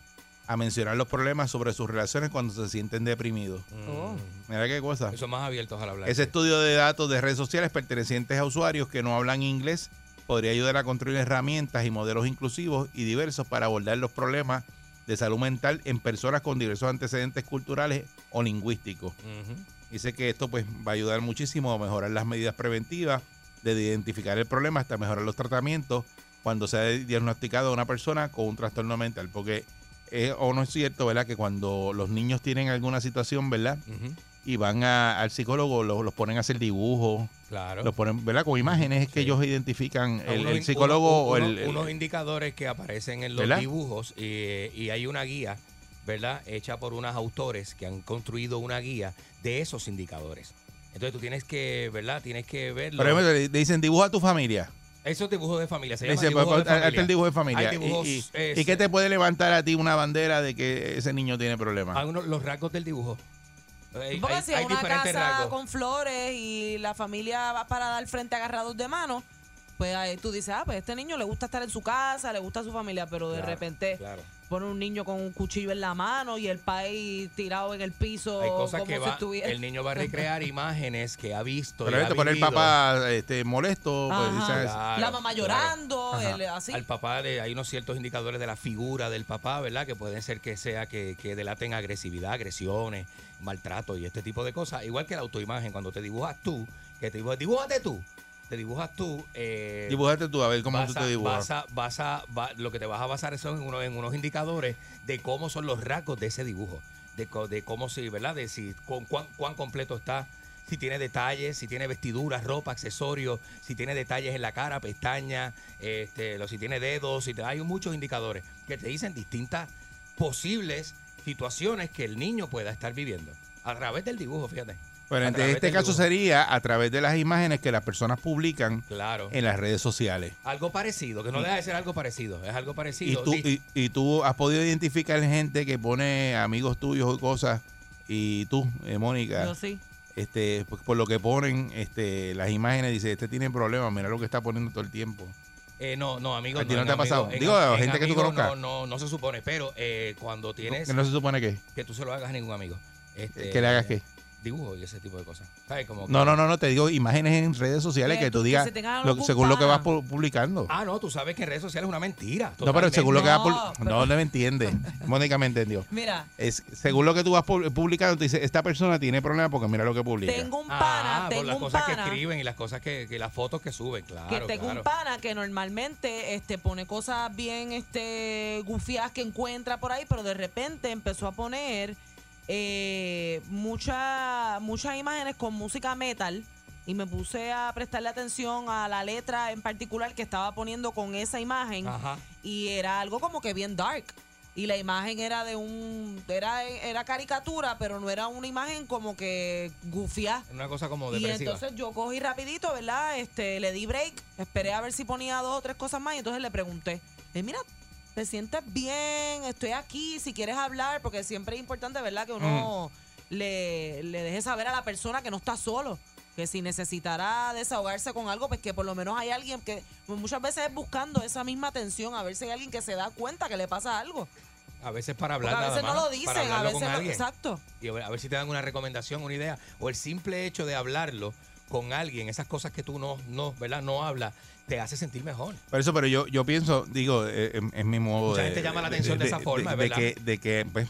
a mencionar los problemas sobre sus relaciones cuando se sienten deprimidos. Oh. Mira qué cosa. Son más abiertos al hablar. Ese estudio de datos de redes sociales pertenecientes a usuarios que no hablan inglés podría ayudar a construir herramientas y modelos inclusivos y diversos para abordar los problemas de salud mental en personas con diversos antecedentes culturales o lingüísticos. Ujú. Dice que esto pues va a ayudar muchísimo a mejorar las medidas preventivas, de identificar el problema hasta mejorar los tratamientos cuando se ha diagnosticado a una persona con un trastorno mental. Porque o no es cierto, ¿verdad? Que cuando los niños tienen alguna situación, ¿verdad? Y van a- al psicólogo, los, los ponen a hacer dibujos, Claro. los ponen, ¿verdad? Con imágenes es que Sí. ellos identifican el, unos el in- psicólogo o el, el- unos indicadores que aparecen en los ¿Verdad? dibujos y, y hay una guía, ¿verdad? Hecha por unos autores que han construido una guía de esos indicadores. Entonces tú tienes que, ¿verdad? Tienes que verlo. Por ejemplo, le le dicen dibuja a tu familia. Esos dibujos de familia. Se llama dice, pues, de hazte familia. el dibujo de familia. Hay dibujos, y, y- es- ¿y qué te puede levantar a ti una bandera de que ese niño tiene problemas? Hay unos- los rasgos del dibujo. Hay, Porque hay- si es hay una diferentes casa rasgos. con flores y la familia va para dar frente agarrados de mano, pues ahí tú dices, ah, pues a este niño le gusta estar en su casa, le gusta su familia, pero de Claro, repente claro. Pone un niño con un cuchillo en la mano y el país tirado en el piso Hay cosas como que si va, estuviera... el niño va a recrear imágenes que ha visto. y Pero ha por el papá este, molesto, pues. Claro, la mamá claro. llorando, Ajá. el- así. Al papá le, hay unos ciertos indicadores de la figura del papá, ¿verdad? Que pueden ser que sea que, que delaten agresividad, agresiones, maltrato y este tipo de cosas. Igual que la autoimagen, cuando te dibujas tú, que te dibujas, dibújate tú, te dibujas tú. Eh, Dibújate tú, a ver cómo tú te dibujas. vas a- vas a- va- lo que te vas a basar son en, uno- en unos indicadores de cómo son los rasgos de ese dibujo, de, de cómo si, ¿verdad? De si con cuán, cuán completo está si tiene detalles, si tiene vestiduras, ropa, accesorios, si tiene detalles en la cara, pestañas, este, lo- si tiene dedos, si te- hay muchos indicadores que te dicen distintas posibles situaciones que el niño pueda estar viviendo a través del dibujo, fíjate. Pero en este caso dibujo. sería a través de las imágenes que las personas publican Claro. en las redes sociales. Algo parecido, que no deja de ser algo parecido, es algo Y parecido. tú, Sí, y, y tú has podido identificar gente que pone amigos tuyos o cosas y tú, eh, Mónica, Yo sí. este, pues, por lo que ponen este, las imágenes, dice, este tiene problemas, mira lo que está poniendo todo el tiempo. Eh, no, no, amigos. ¿A ti no, no te ha pasado? en- Digo, a en gente que tú conozcas. No, no, no se supone, pero eh, cuando tienes Que no se supone que, que tú se lo hagas a ningún amigo. Este, que le hagas qué. Dibujo y ese tipo de cosas. ¿Sabes? Como No, que- no, no, no, te digo imágenes en redes sociales Que que tú que digas se tengan lo- según lo que vas pu- publicando. Ah, no, tú sabes que redes sociales es una mentira. no, pero según lo que vas No, pu- pero- No, no me entiende. Mónica me entendió. Mira, Es, según lo que tú vas pu- publicando, te dice, esta persona tiene problemas porque mira lo que publica. tengo un pana, Ah, por tengo las un cosas que pana. escriben y las cosas que, que las fotos que suben, claro. que tengo claro. un pana que normalmente este pone cosas bien este gufiadas que encuentra por ahí, pero de repente empezó a poner eh, mucha- muchas imágenes con música metal y me puse a prestarle atención a la letra en particular que estaba poniendo con esa imagen Ajá. y era algo como que bien dark. Y la imagen era de un. Era, era caricatura, pero no era una imagen como que gufiada. Una cosa como Y depresiva. entonces yo cogí rapidito, ¿verdad? Este, le di break, esperé a ver si ponía dos o tres cosas más y entonces le pregunté, eh, mira, ¿te sientes bien? Estoy aquí, si quieres hablar, porque siempre es importante, ¿verdad? Que uno le, le deje saber a la persona que no está solo. Que si necesitará desahogarse con algo, pues que por lo menos hay alguien que pues muchas veces es buscando esa misma atención, a ver si hay alguien que se da cuenta que le pasa algo. a veces para Porque hablar a nada veces no más, lo para dicen, a veces no- exacto. y a ver, a ver si te dan una recomendación, una idea, o el simple hecho de hablarlo con alguien, esas cosas que tú no, no, ¿verdad? No hablas, te hace sentir mejor. Por eso, pero yo, yo pienso, digo, eh, en, en mi modo Mucha de- gente llama la atención de esa forma, de, es verdad. que, de que pues,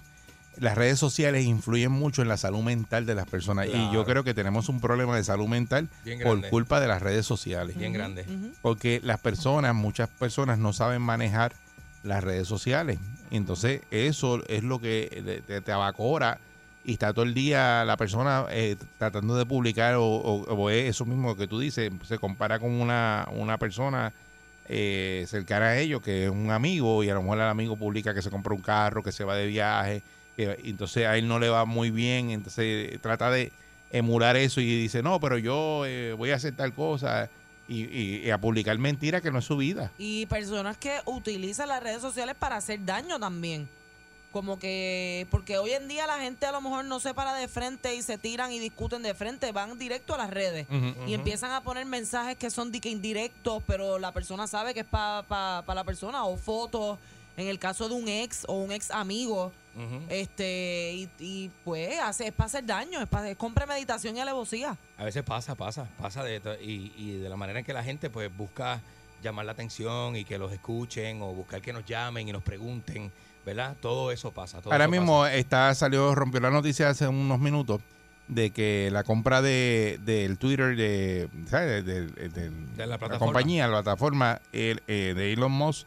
las redes sociales influyen mucho en la salud mental de las personas. Y yo creo que tenemos un problema de salud mental por culpa de las redes sociales. Bien grande. Porque las personas, muchas personas no saben manejar las redes sociales. Entonces, eso es lo que te, te abacora y está todo el día la persona eh, tratando de publicar o, o- o es eso mismo que tú dices, se compara con una, una persona eh, cercana a ellos, que es un amigo, y a lo mejor el amigo publica que se compra un carro, que se va de viaje, entonces a él no le va muy bien, entonces trata de emular eso y dice, no, pero yo eh, voy a hacer tal cosa y a publicar mentiras que no es su vida. Y personas que utilizan las redes sociales para hacer daño también. Como que, porque hoy en día la gente a lo mejor no se para de frente y se tiran y discuten de frente, van directo a las redes y empiezan a poner mensajes que son de que indirectos, pero la persona sabe que es para la persona, o fotos, en el caso de un ex o un ex amigo, este, y, y, pues hace, es para hacer daño, es, para, es con premeditación y alevosía. A veces pasa, pasa, pasa de y, y de la manera en que la gente pues busca llamar la atención y que los escuchen o buscar que nos llamen y nos pregunten, ¿verdad? Todo eso pasa. todo Ahora eso mismo está salió, rompió la noticia hace unos minutos de que la compra de del Twitter de, ¿sabes? De, de- la compañía, la plataforma el, eh, de Elon Musk,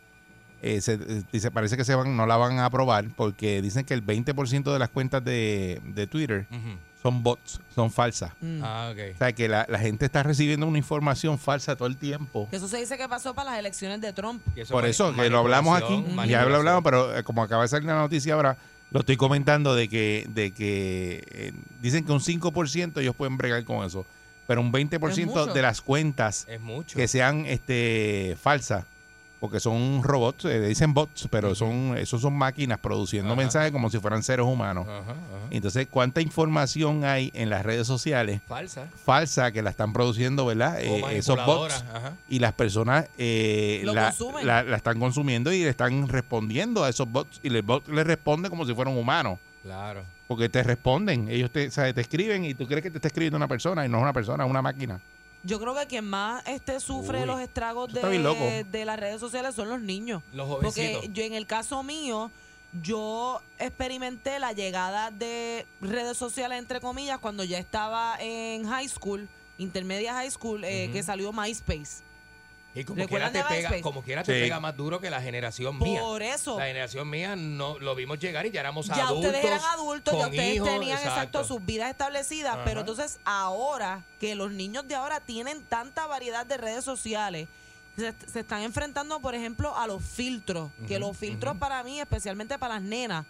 eh, se, eh, dice, parece que se van, no la van a aprobar porque dicen que el 20% de las cuentas de, de Twitter. Ujú. Son bots, son falsas. Mm. Ah, ok. O sea, que la, la gente está recibiendo una información falsa todo el tiempo. Eso se dice que pasó para las elecciones de Trump. Por eso, que lo hablamos aquí, ya lo hablamos, pero eh, como acaba de salir la noticia ahora, lo estoy comentando de que, de que eh, dicen que un 5% ellos pueden bregar con eso, pero un 20% mucho. de las cuentas Es mucho. que sean este falsas, porque son robots, eh, dicen bots, pero son esos son máquinas produciendo Ajá. mensajes como si fueran seres humanos. Ajá, ajá. Entonces, ¿cuánta información hay en las redes sociales Falsa. falsa que la están produciendo, verdad? O Eh, esos bots y las personas eh, la, la- la están consumiendo y le están respondiendo a esos bots y el bot le responde como si fuera un humano Claro. porque te responden ellos te, ¿sabes? te escriben y tú crees que te está escribiendo una persona y no es una persona es una máquina Yo creo que quien más este sufre Uy, los estragos de, de las redes sociales son los niños. Los Porque jovencitos. yo en el caso mío, yo experimenté la llegada de redes sociales, entre comillas, cuando ya estaba en high school, intermedia high school, eh, que salió MySpace. Y como quiera ¿Recuerdan te pega, MySpace? como quiera te Sí. pega más duro que la generación mía. Por eso. La generación mía no lo vimos llegar y ya éramos ya adultos. ustedes eran adultos, ya con ustedes hijos, tenían exacto. sus vidas establecidas, Ajá. pero entonces ahora que los niños de ahora tienen tanta variedad de redes sociales, se, se están enfrentando, por ejemplo, a los filtros, que los filtros para mí, especialmente para las nenas,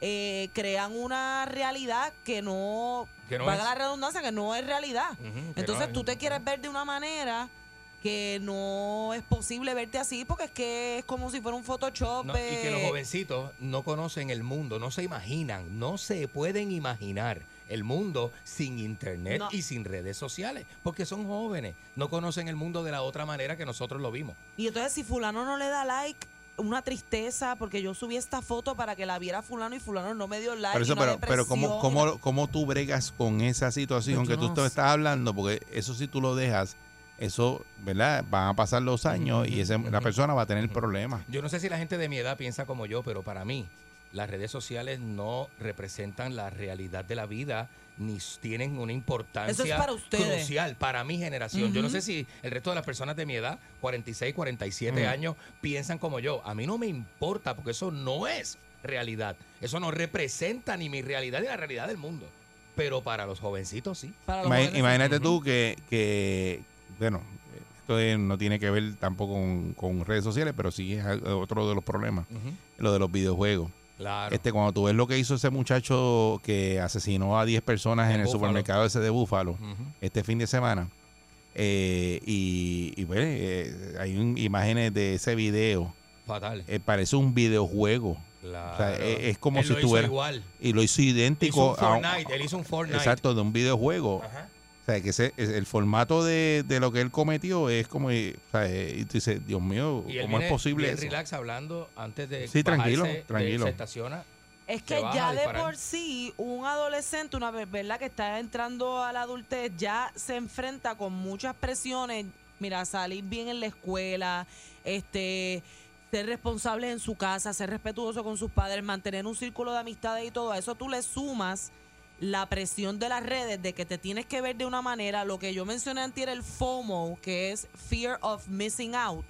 eh, crean una realidad que no, Que no valga es. la redundancia, que no es realidad. Ujú, que Entonces no, tú te quieres ver de una manera que no es posible verte así porque es que es como si fuera un Photoshop. No, y que los eh, jovencitos no conocen el mundo, no se imaginan, no se pueden imaginar el mundo sin internet No. y sin redes sociales, porque son jóvenes, no conocen el mundo de la otra manera que nosotros lo vimos. Y entonces si fulano no le da like, una tristeza porque yo subí esta foto para que la viera fulano y fulano no me dio like. Pero, eso, pero, pero ¿cómo, cómo, ¿cómo tú bregas con esa situación que tú no te sé. estás hablando? Porque eso si tú lo dejas, eso, ¿verdad? Van a pasar los años y ese, la persona va a tener problemas. Yo no sé si la gente de mi edad piensa como yo, pero para mí las redes sociales no representan la realidad de la vida ni tienen una importancia Eso es para ustedes. crucial para mi generación. Yo no sé si el resto de las personas de mi edad, 46, 47 Ujú. años, piensan como yo. A mí no me importa porque eso no es realidad. Eso no representa ni mi realidad ni la realidad del mundo. Pero para los jovencitos sí. Los jóvenes, Imagínate tú que, que, bueno, esto es- no tiene que ver tampoco con, con redes sociales, pero sí es otro de los problemas, lo de los videojuegos. Claro. Este, cuando tú ves lo que hizo ese muchacho que asesinó a 10 personas En en el Búfalo. supermercado ese de Búfalo este fin de semana, eh, y, y pues, eh, hay un- imágenes de ese video, Fatal. eh, parece un videojuego. Claro. O sea, es, es como Él si estuviera... igual. Y lo hizo idéntico Hizo un a un- Fortnite. Él hizo un Fortnite. Exacto, de un videojuego. Ajá. O sea, que ese, el formato de, de lo que él cometió es como, eh, o sea, eh, y tú dices, Dios mío, Y él ¿cómo es posible eso? relax hablando antes de Sí, tranquilo, bajarse, de- tranquilo. se estaciona. Es que ya a de por sí un adolescente, una vez, ¿verdad? Que está entrando a la adultez, ya se enfrenta con muchas presiones. Mira, salir bien en la escuela, este, ser responsable en su casa, ser respetuoso con sus padres, mantener un círculo de amistades y todo. A eso tú le sumas la presión de las redes de que te tienes que ver de una manera, lo que yo mencioné antes era el FOMO, que es Fear of Missing Out,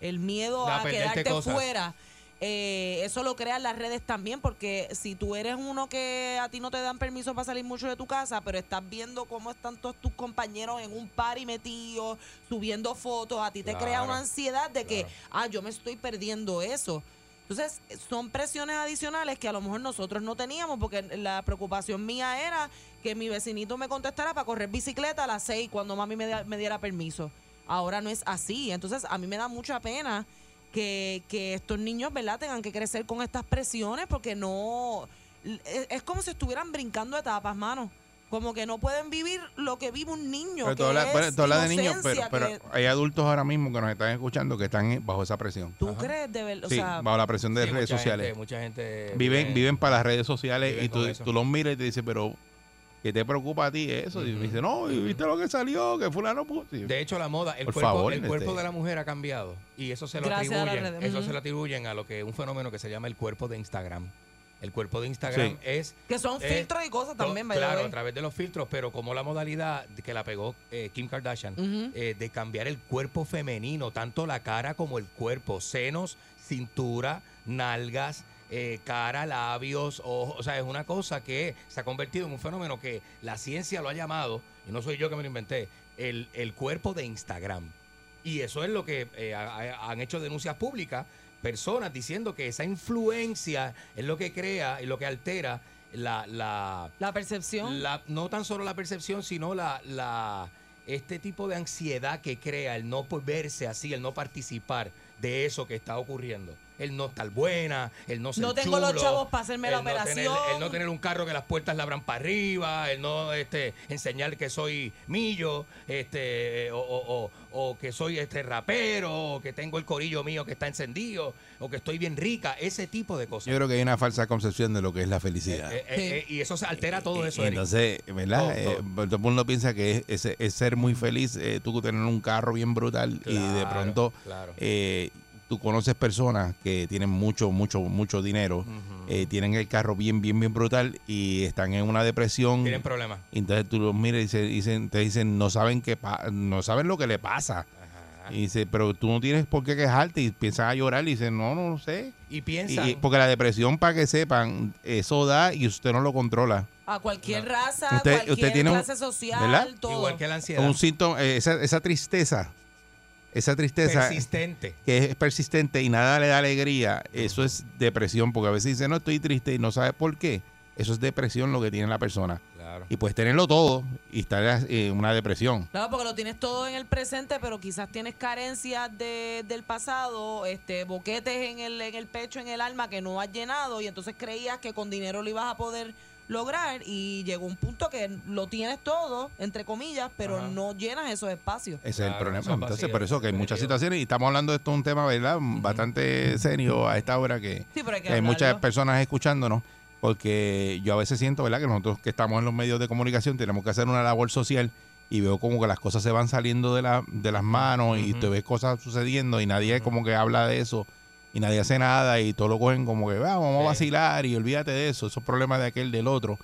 el miedo a quedarte cosas. fuera. Eh, eso lo crean las redes también, porque si tú eres uno que a ti no te dan permiso para salir mucho de tu casa, pero estás viendo cómo están todos tus compañeros en un party metidos, subiendo fotos, a ti te crea una ansiedad de que, claro. ah, yo me estoy perdiendo eso. Entonces, son presiones adicionales que a lo mejor nosotros no teníamos, porque la preocupación mía era que mi vecinito me contestara para correr bicicleta a las 6 cuando mami me, da- me diera permiso. Ahora no es así. Entonces, a mí me da mucha pena que, que estos niños, ¿verdad?, tengan que crecer con estas presiones porque no... Es, es como si estuvieran brincando etapas, mano. Como que no pueden vivir lo que vive un niño. Pero tú que hablas, es hablas de niños, pero, inocencia, pero que- hay adultos ahora mismo que nos están escuchando que están bajo esa presión. ¿Tú crees de verdad? O sí, sea, bajo la presión de Sí, redes mucha sociales. gente- mucha gente viven, vive- viven para las redes sociales y tú, los miras y te dices, pero ¿qué te preocupa a ti eso? Y me dice, no, ¿y ¿viste lo que salió? Que fulano puso. De hecho, la moda, el Por cuerpo, favor, el cuerpo este- de la mujer ha cambiado. Y eso se lo Gracias atribuyen. Eso se lo atribuyen a lo que un fenómeno que se llama el cuerpo de Instagram. El cuerpo de Instagram Sí. es que son eh, filtros y cosas también, the Claro, a través de los filtros, pero como la modalidad que la pegó eh, Kim Kardashian, eh, de cambiar el cuerpo femenino, tanto la cara como el cuerpo, senos, cintura, nalgas, eh, cara, labios, ojos, o sea, es una cosa que se ha convertido en un fenómeno que la ciencia lo ha llamado, y no soy yo que me lo inventé, el, el cuerpo de Instagram. Y eso es lo que eh, ha- ha- han hecho denuncias públicas, personas diciendo que esa influencia es lo que crea y lo que altera la, la, La percepción. la- no tan solo la percepción, sino la, la este tipo de ansiedad que crea el no verse así, el no participar de eso que está ocurriendo. El no estar buena, el no ser No tengo los chulo, chavos para hacerme la el no tener- operación. el no tener un carro que las puertas la abran para arriba, el no este, enseñar que soy millo, este, o, o- o- o que soy este rapero, o que tengo el corillo mío que está encendido, o que estoy bien rica, ese tipo de cosas. Yo creo que hay una falsa concepción de lo que es la felicidad. Eh, eh, eh, y eso se altera todo eso. entonces, ¿verdad? Todo, Eh, el mundo piensa que es, es- es ser muy feliz, eh, tú tener un carro bien brutal y de pronto claro. eh, tú conoces personas que tienen mucho, mucho, mucho dinero, eh, tienen el carro bien, bien, bien brutal y están en una depresión. Tienen problemas. Y entonces tú los miras y se- dicen, te dicen, no saben qué pa- no saben lo que le pasa. Y dice, pero tú no tienes por qué quejarte. Y piensan a llorar y dicen, no, no sé. Y piensan. y- porque la depresión, para que sepan, eso da y usted no lo controla. A cualquier raza, Usted- cualquier usted tiene un- clase social, ¿verdad? todo. igual que la ansiedad. Un síntoma, eh, esa, esa tristeza, esa tristeza persistente. que es persistente y nada le da alegría, eso es depresión. Porque a veces dice, no, estoy triste y no sabe por qué. Eso es depresión lo que tiene la persona. Claro. Y puedes tenerlo todo y estar en una depresión. Claro, porque lo tienes todo en el presente, pero quizás tienes carencias de- del pasado, este, boquetes en el, en el pecho, en el alma que no has llenado y entonces creías que con dinero lo ibas a poder lograr y llegó un punto que lo tienes todo, entre comillas, pero Ajá. no llenas esos espacios. Ese es el problema. Entonces, vacíos, por eso que hay muchas periodo. situaciones y estamos hablando de esto, un tema, ¿verdad? Bastante serio a esta hora que, Sí, pero hay que que hay muchas personas escuchándonos, porque yo a veces siento, ¿verdad? Que nosotros que estamos en los medios de comunicación tenemos que hacer una labor social y veo como que las cosas se van saliendo de, la, de las manos y te ves cosas sucediendo y nadie como que habla de eso y nadie hace nada y todo lo cogen como que "Ah, vamos Sí. a vacilar y olvídate de eso, esos problemas de aquel del otro.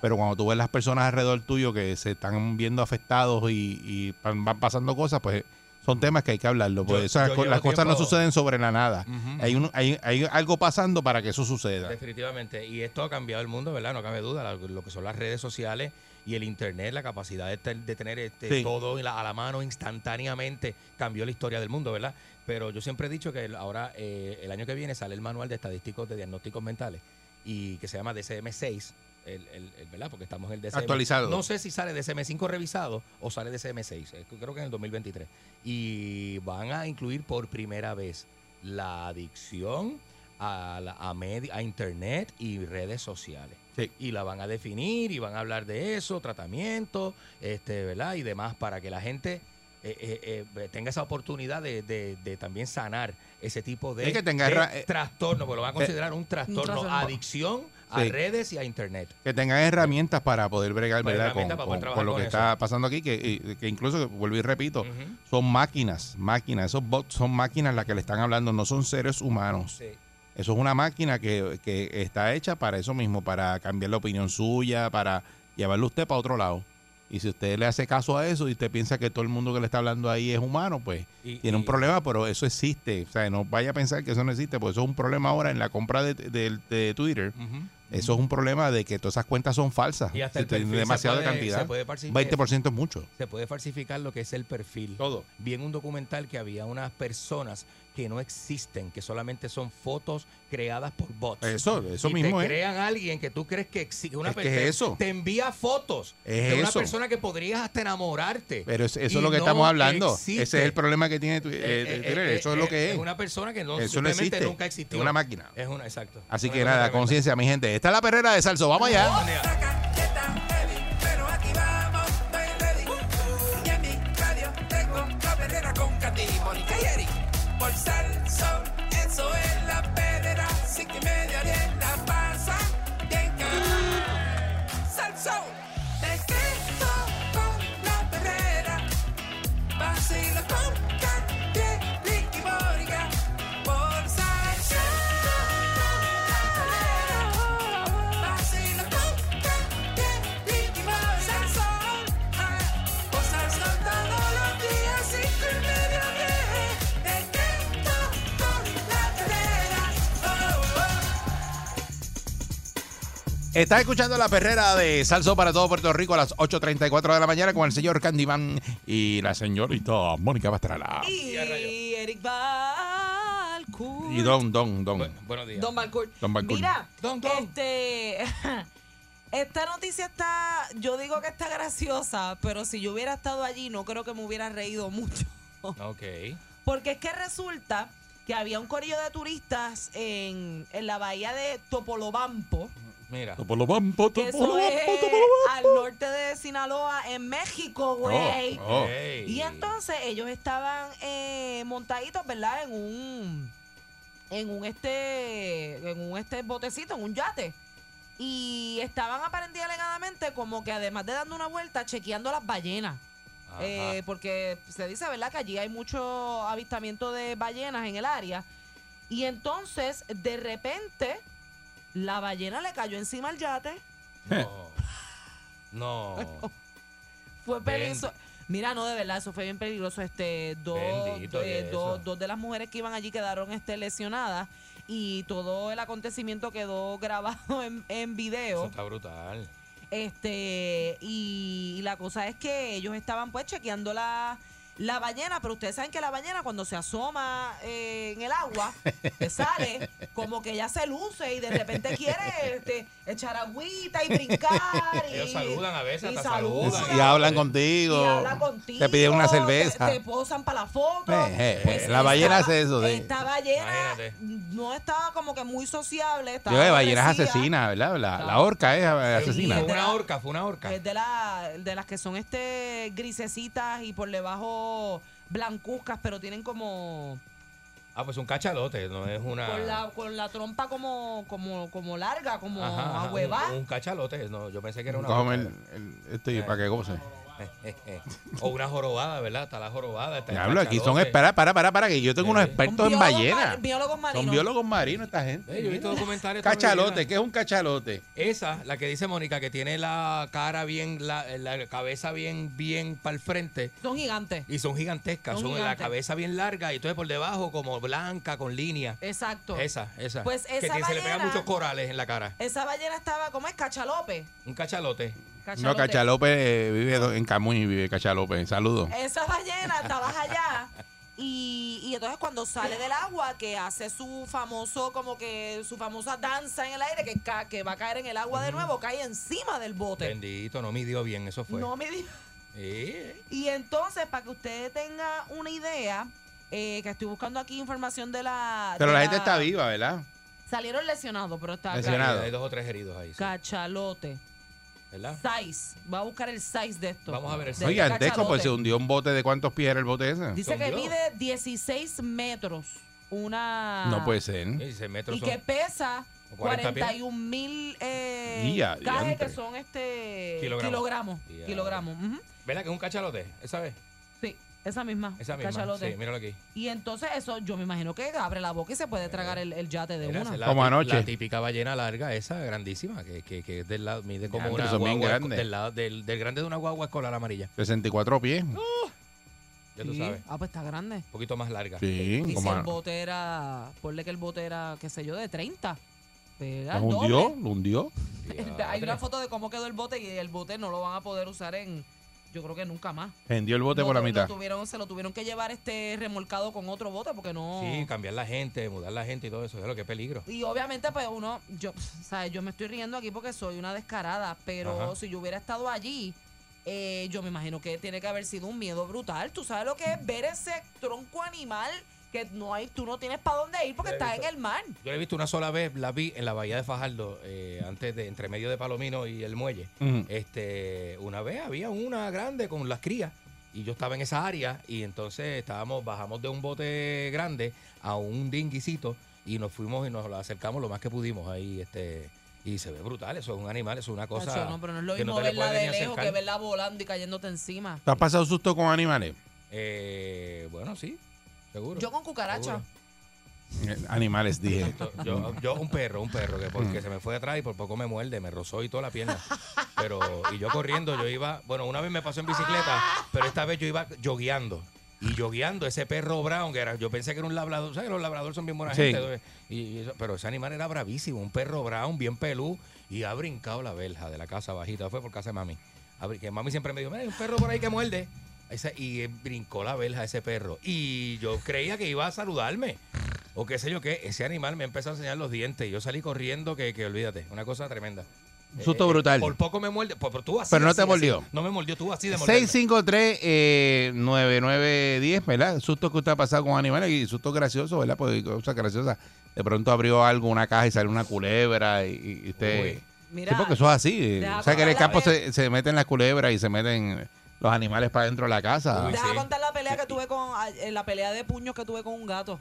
Pero cuando tú ves las personas alrededor tuyo que se están viendo afectados y, y van pasando cosas, pues son temas que hay que hablarlo. Pues Yo- las cosas no suceden sobre la nada. Hay, un, hay, hay algo pasando para que eso suceda. Definitivamente. Y esto ha cambiado el mundo, ¿verdad? No cabe duda. Lo, que son las redes sociales y el Internet, la capacidad de, de tener este, Sí. todo a la mano instantáneamente, cambió la historia del mundo, ¿verdad? Pero yo siempre he dicho que ahora, eh, el año que viene, sale el manual de estadísticos de diagnósticos mentales y que se llama DCM6. El, el- el- ¿verdad? Porque estamos en el DCM. Actualizado. No sé si sale DCM5 revisado o sale DCM6. eh, Creo que en el 2023. Y van a incluir por primera vez la adicción a, la- a, medi- a internet y redes sociales. Sí. Y la van a definir y van a hablar de eso, tratamiento, este, ¿verdad? Y demás para que la gente eh, eh, eh, tenga esa oportunidad de, de- de también sanar ese tipo de, Es que tenga de ra- eh, trastorno, porque lo van a considerar un trastorno, trastorno. adicción a Sí. redes y a internet. Que tengan herramientas para poder bregar Pues, ¿verdad? con, lo con que eso. está pasando aquí, que, incluso, vuelvo y repito, son máquinas, máquinas, esos bots son máquinas las que le están hablando, no son seres humanos. Sí. Eso es una máquina que, que está hecha para eso mismo, para cambiar la opinión suya, para llevarlo usted para otro lado. Y si usted le hace caso a eso y usted piensa que todo el mundo que le está hablando ahí es humano, pues Y- tiene un problema, pero eso existe. O sea, no vaya a pensar que eso no existe, porque eso es un problema ahora en la compra de, de- de Twitter. Eso es un problema de que todas esas cuentas son falsas. Y hasta el perfil demasiada se puede- cantidad. se puede falsificar. 20% es mucho. se puede falsificar lo que es el perfil. Todo. Vi en un documental que había unas personas que no existen, que solamente son fotos creadas por bots. Eso, eso y mismo te es. crean a alguien que tú crees que existe. Una Es que per- es te- eso. Te envía fotos Es de una eso. persona que podrías hasta enamorarte. Pero es- eso es lo que no estamos hablando. existe. Ese es el problema que tiene tu- eh, Eh, eh, Twitter. eh, eso es eh, lo que es. Es una persona que no, Eso no simplemente existe. nunca existió. Es una máquina. Es una, exacto. Así Una que nada, conciencia, mi gente. Esta es la perrera de Salso. Vamos allá. Por Estás escuchando la perrera de Salso para todo Puerto Rico a las 8.34 de la mañana con el señor Candyman y la señorita Mónica Pastrana. Y Eric Balcourt. Y Don, Don, Don. Bu- buenos días. Don Balcourt. Don Balcourt. Mira, Don, don. este... Esta noticia está, yo digo que está graciosa, pero si yo hubiera estado allí no creo que me hubiera reído mucho. Ok. Porque es que resulta que había un corillo de turistas en, en la bahía de Topolobampo, Mira. Eso es al norte de Sinaloa, en México, güey. Oh, oh. Ey. Y entonces ellos estaban eh, montaditos, ¿verdad? En un en un este en un este botecito, en un yate. Y estaban aparentemente y alegadamente como que además de dando una vuelta, chequeando las ballenas. Eh, porque se dice, ¿verdad? Que allí hay mucho avistamiento de ballenas en el área. Y entonces, de repente, la ballena le cayó encima al yate. No. No. Fue perezo- Mira, no, de verdad, eso fue bien peligroso. Este, dos, Bendito, ¿y eh, dos, eso? dos de las mujeres que iban allí quedaron este, lesionadas y todo el acontecimiento quedó grabado en, en Eso video. está brutal. Este, y, la cosa es que ellos estaban pues chequeando la, la ballena, pero ustedes saben que la ballena cuando se asoma eh, en el agua, que sale, como que ella se luce y de repente quiere este, echar agüita y brincar. Y, Ellos saludan a veces, y hasta saludan. saludan. Y hablan contigo. Y habla contigo. Te piden una te- cerveza. Te, posan para la foto. Eh, eh, Pues la ballena hace eso, sí. Esta ballena Imagínate. no estaba como que muy sociable. Yo de ballenas agresiva. asesina, ¿verdad? La, la orca es asesina. Fue una horca, fue una horca. Es de, la, de las que son este grisecitas y por debajo blancuzcas, pero tienen como Ah, pues un cachalote, no es una. con la, con la trompa como, como, como larga, como Ajá, ajá, ahuevada. un, un cachalote, no, yo pensé que era una Cógeme horca. el, y para que goce. O una jorobada, ¿verdad? Está la jorobada. Está Diablo, aquí son. Para, para, para, para, que yo tengo unos expertos en mar- biólogos marinos. Son biólogos marinos esta gente. Eh, yo he visto documentales. Cachalote, ¿qué es un cachalote? Esa, la que dice Mónica, que tiene la cara bien, la, la cabeza bien, bien para el frente. Son gigantes. Y son gigantescas, Son son, la cabeza bien larga y entonces por debajo como blanca, con línea. Exacto. Esa, esa. Pues que esa tiene- se le pegan ballena- muchos corales en la cara. Esa ballena estaba, ¿cómo es? Cachalope. Un cachalote. No, Cachalope eh, vive en Camuy, vive Cachalope. Saludos. Esa ballena estaba allá. Y, y entonces cuando sale del agua, que hace su famoso, como que su famosa danza en el aire, que, ca- que va a caer en el agua de nuevo, cae encima del bote. Bendito, no midió bien, eso fue. No me di- Sí. Y entonces, para que usted tenga una idea, eh, que estoy buscando aquí información de la... Pero de la gente está viva, ¿verdad? Salieron lesionados, pero está Lesionado. Hay dos o tres heridos ahí, sí, Cachalote. ¿Verdad? Size. Va a buscar el size de esto. Vamos a ver el size. Gigantesco, pues se hundió un bote de cuántos pies era el bote ese. Dice que mide 16 metros. Una. No puede ser. Sí, seis metros Y son- que pesa 40 pies. 41 mil eh, diantre. que son este Kilogramos. kilogramos. Kilogramos. ujú. ¿Verdad que es un cachalote? ¿Esa vez? Sí, esa misma. Esa misma. Cachalote. Sí, míralo aquí. Y entonces eso, yo me imagino que abre la boca y se puede tragar el, el yate de Mira, esa una. es la, Como anoche. La típica ballena larga, esa grandísima, que, que, que es del lado, mide como Diantre, una son bien guagua, grandes. del, lado, del, del grande de una guagua escolar amarilla. 64 pies. Ya tú Sí. sabes. Ah, pues está grande. Un poquito más larga. Sí, Y si como el bote era, ponle que el bote era, qué sé yo, de 30. Pega ¿Lo el hundió? doble. ¿Lo hundió? Hay una foto de cómo quedó el bote y el bote no lo van a poder usar en, yo creo que nunca más. Hendió el bote Lo- por la lo mitad. tuvieron, se lo tuvieron que llevar este remolcado con otro bote porque no. Sí, cambiar la gente, mudar la gente y todo eso. Es lo que peligro. Y obviamente, pues uno, yo, sea, yo me estoy riendo aquí porque soy una descarada, pero Ajá. si yo hubiera estado allí, eh, yo me imagino que tiene que haber sido un miedo brutal. Tú sabes lo que es ver ese tronco animal que no hay, tú no tienes para dónde ir porque estás en el mar. Yo la he visto una sola vez, la vi en la bahía de Fajardo, eh, antes de, entre medio de Palomino y el muelle. Este, una vez había una grande con las crías y yo estaba en esa área y entonces estábamos, bajamos de un bote grande a un dinguicito y nos fuimos y nos lo acercamos lo más que pudimos ahí, este, y se ve brutal, eso es un animal, eso es una cosa. Nacho, no, pero no es lo mismo te verla de lejos acercar. que verla volando y cayéndote encima. ¿Tú has pasado susto con animales? Eh, bueno, sí, seguro. Yo con cucaracha. seguro. Eh, Animales, dije. Yo, yo un perro, un perro, que porque se me fue atrás y por poco me muerde, me rozó y toda la pierna. Pero, y yo corriendo, yo iba, bueno, una vez me pasó en bicicleta, pero esta vez yo iba jogueando. Y jogueando ese perro brown, que era, yo pensé que era un labrador, ¿sabes? que Los labradores son bien buena Sí. gente. Y, y eso- pero ese animal era bravísimo, un perro brown, bien pelú, y ha brincado la verja de la casa bajita, fue por casa de mami. Que mami siempre me dijo, mira, hay un perro por ahí que muerde. Ese- y eh, brincó la verja ese perro. Y yo creía que iba a saludarme. O qué sé yo qué. Ese animal me empezó a enseñar los dientes. Y yo salí corriendo que, que olvídate. Una cosa tremenda. Un susto brutal. Por poco me muerde. Por, por tú así. Pero no así, te así. mordió. No me mordió tú así de morderme. 653-9910, ¿verdad? Susto que usted ha pasado con animales y susto gracioso, ¿verdad? Porque cosas graciosas. De pronto abrió algo, una caja y salió una culebra y, y usted... Uy. Mira, sí, porque eso es así. O sea, que en el campo se, se meten las culebras y se meten los animales para dentro de la casa. Uy, Deja sí. contar la pelea que tuve con, en la pelea de puños que tuve con un gato.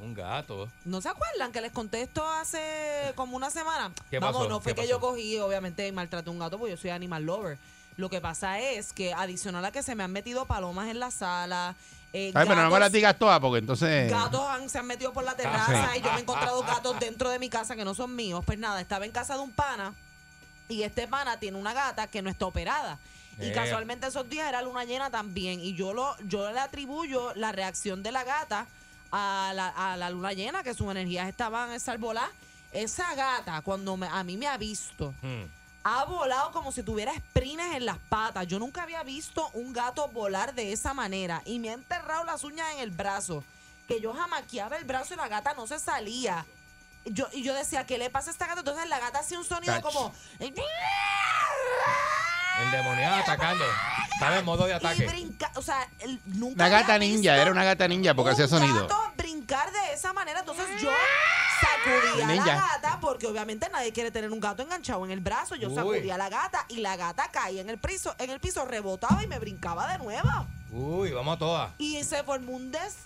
Un gato. ¿No se acuerdan que les conté esto hace como una semana? ¿Qué Vamos, pasó? no fue ¿Qué que pasó? yo cogí, obviamente, y maltraté a un gato porque yo soy animal lover. Lo que pasa es que adicional a que se me han metido palomas en la sala, eh, Ay, pero no me gatos- las digas todas porque entonces... Gatos han- se han metido por la terraza y yo me he encontrado gatos dentro de mi casa que no son míos. Pues nada, estaba en casa de un pana y este pana tiene una gata que no está operada. Y Eh. casualmente esos días era luna llena también. Y yo lo yo le atribuyo la reacción de la gata a la, a la luna llena, que sus energías estaban esarboladas. Esa gata, cuando me- a mí me ha visto, Hmm. ha volado como si tuviera sprines en las patas. Yo nunca había visto un gato volar de esa manera. Y me ha enterrado las uñas en el brazo. Que yo jamaqueaba el brazo y la gata no se salía. Yo, y yo decía, ¿qué le pasa a esta gata? Entonces la gata hacía un sonido Tach. como... Endemoniada atacando. Estaba en modo de Y ataque. brinca, o sea, nunca Una gata había ninja, visto era una gata ninja porque hacía sonido. gato brincar de esa manera, entonces yo sacudía a la gata porque obviamente nadie quiere tener un gato enganchado en el brazo. Yo Uy. sacudía a la gata y la gata caía en el piso, en el piso rebotaba y me brincaba de nuevo. Uy, vamos a todas. Y se formó un des,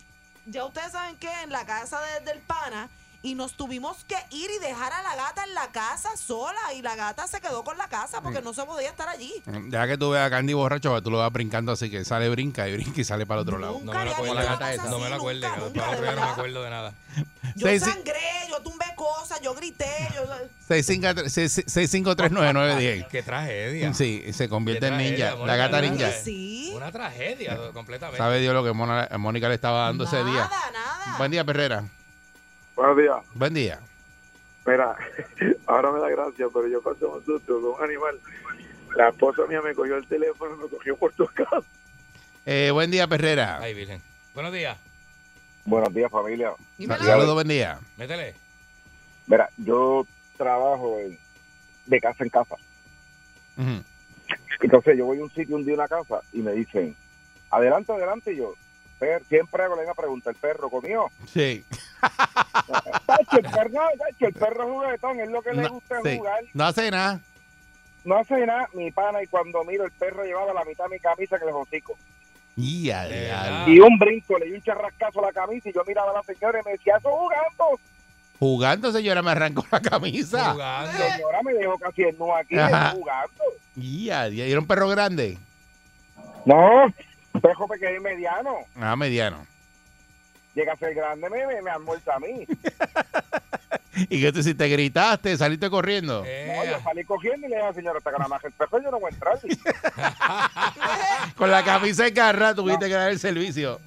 ya ustedes saben que en la casa de- del pana y nos tuvimos que ir y dejar a la gata en la casa sola y la gata se quedó con la casa porque Mm. no se podía estar allí. Ya que tú veas a Candy borracho, tú lo vas brincando así que sale, brinca y brinca y sale para el otro lado. No Nunca me lo acuerdo. visto una esa. No me lo acuerdo. nunca, nunca, día no me acuerdo de nada. Yo Seis- sangré, yo tumbé cosas, yo grité, yo... 6539910. Qué tragedia. Sí, se convierte en ninja. La gata ninja. Sí. Una tragedia completamente. Sabe Dios lo que Mónica le estaba dando ese día. Nada, nada. Buen día, Perrera. Buenos días. Buen día. Mira, ahora me da gracia, pero yo pasé un susto con un animal. La esposa mía me cogió el teléfono, me cogió por tu casa. Eh, buen día, Perrera. Ay, Virgen. Buenos días. Buenos días, familia. Saludos, buen día. Métele. Mira, yo trabajo en- de casa en casa. Entonces yo voy a un sitio, un día a una casa y me dicen, adelante, adelante. Y yo, "Per- siempre hago la misma pregunta, ¿el perro comió? Sí. Tacho, el perro, tacho, el perro es juguetón, es lo que le No, gusta sí. jugar. No hace nada. No hace nada, mi pana, y cuando miro, el perro llevaba la mitad de mi camisa que le hocico. Y a De diablo. verdad. Y un brinco, le di un charrascazo a la camisa y yo miraba a la señora y me decía, eso jugando. Jugando, señora, me arrancó la camisa. Jugando. Señora, me dejó casi en aquí, jugando. Y. ¿Y era un perro grande? No, perro pequeño y mediano. Ah, mediano. Llega a ser grande, me, me, me han muerto a mí. ¿Y si te gritaste, saliste corriendo? Eh, No, yo salí cogiendo y le dije a la señora, hasta que nada más el perro yo no voy a entrar. Con la camisa encarrada tuviste que dar el servicio.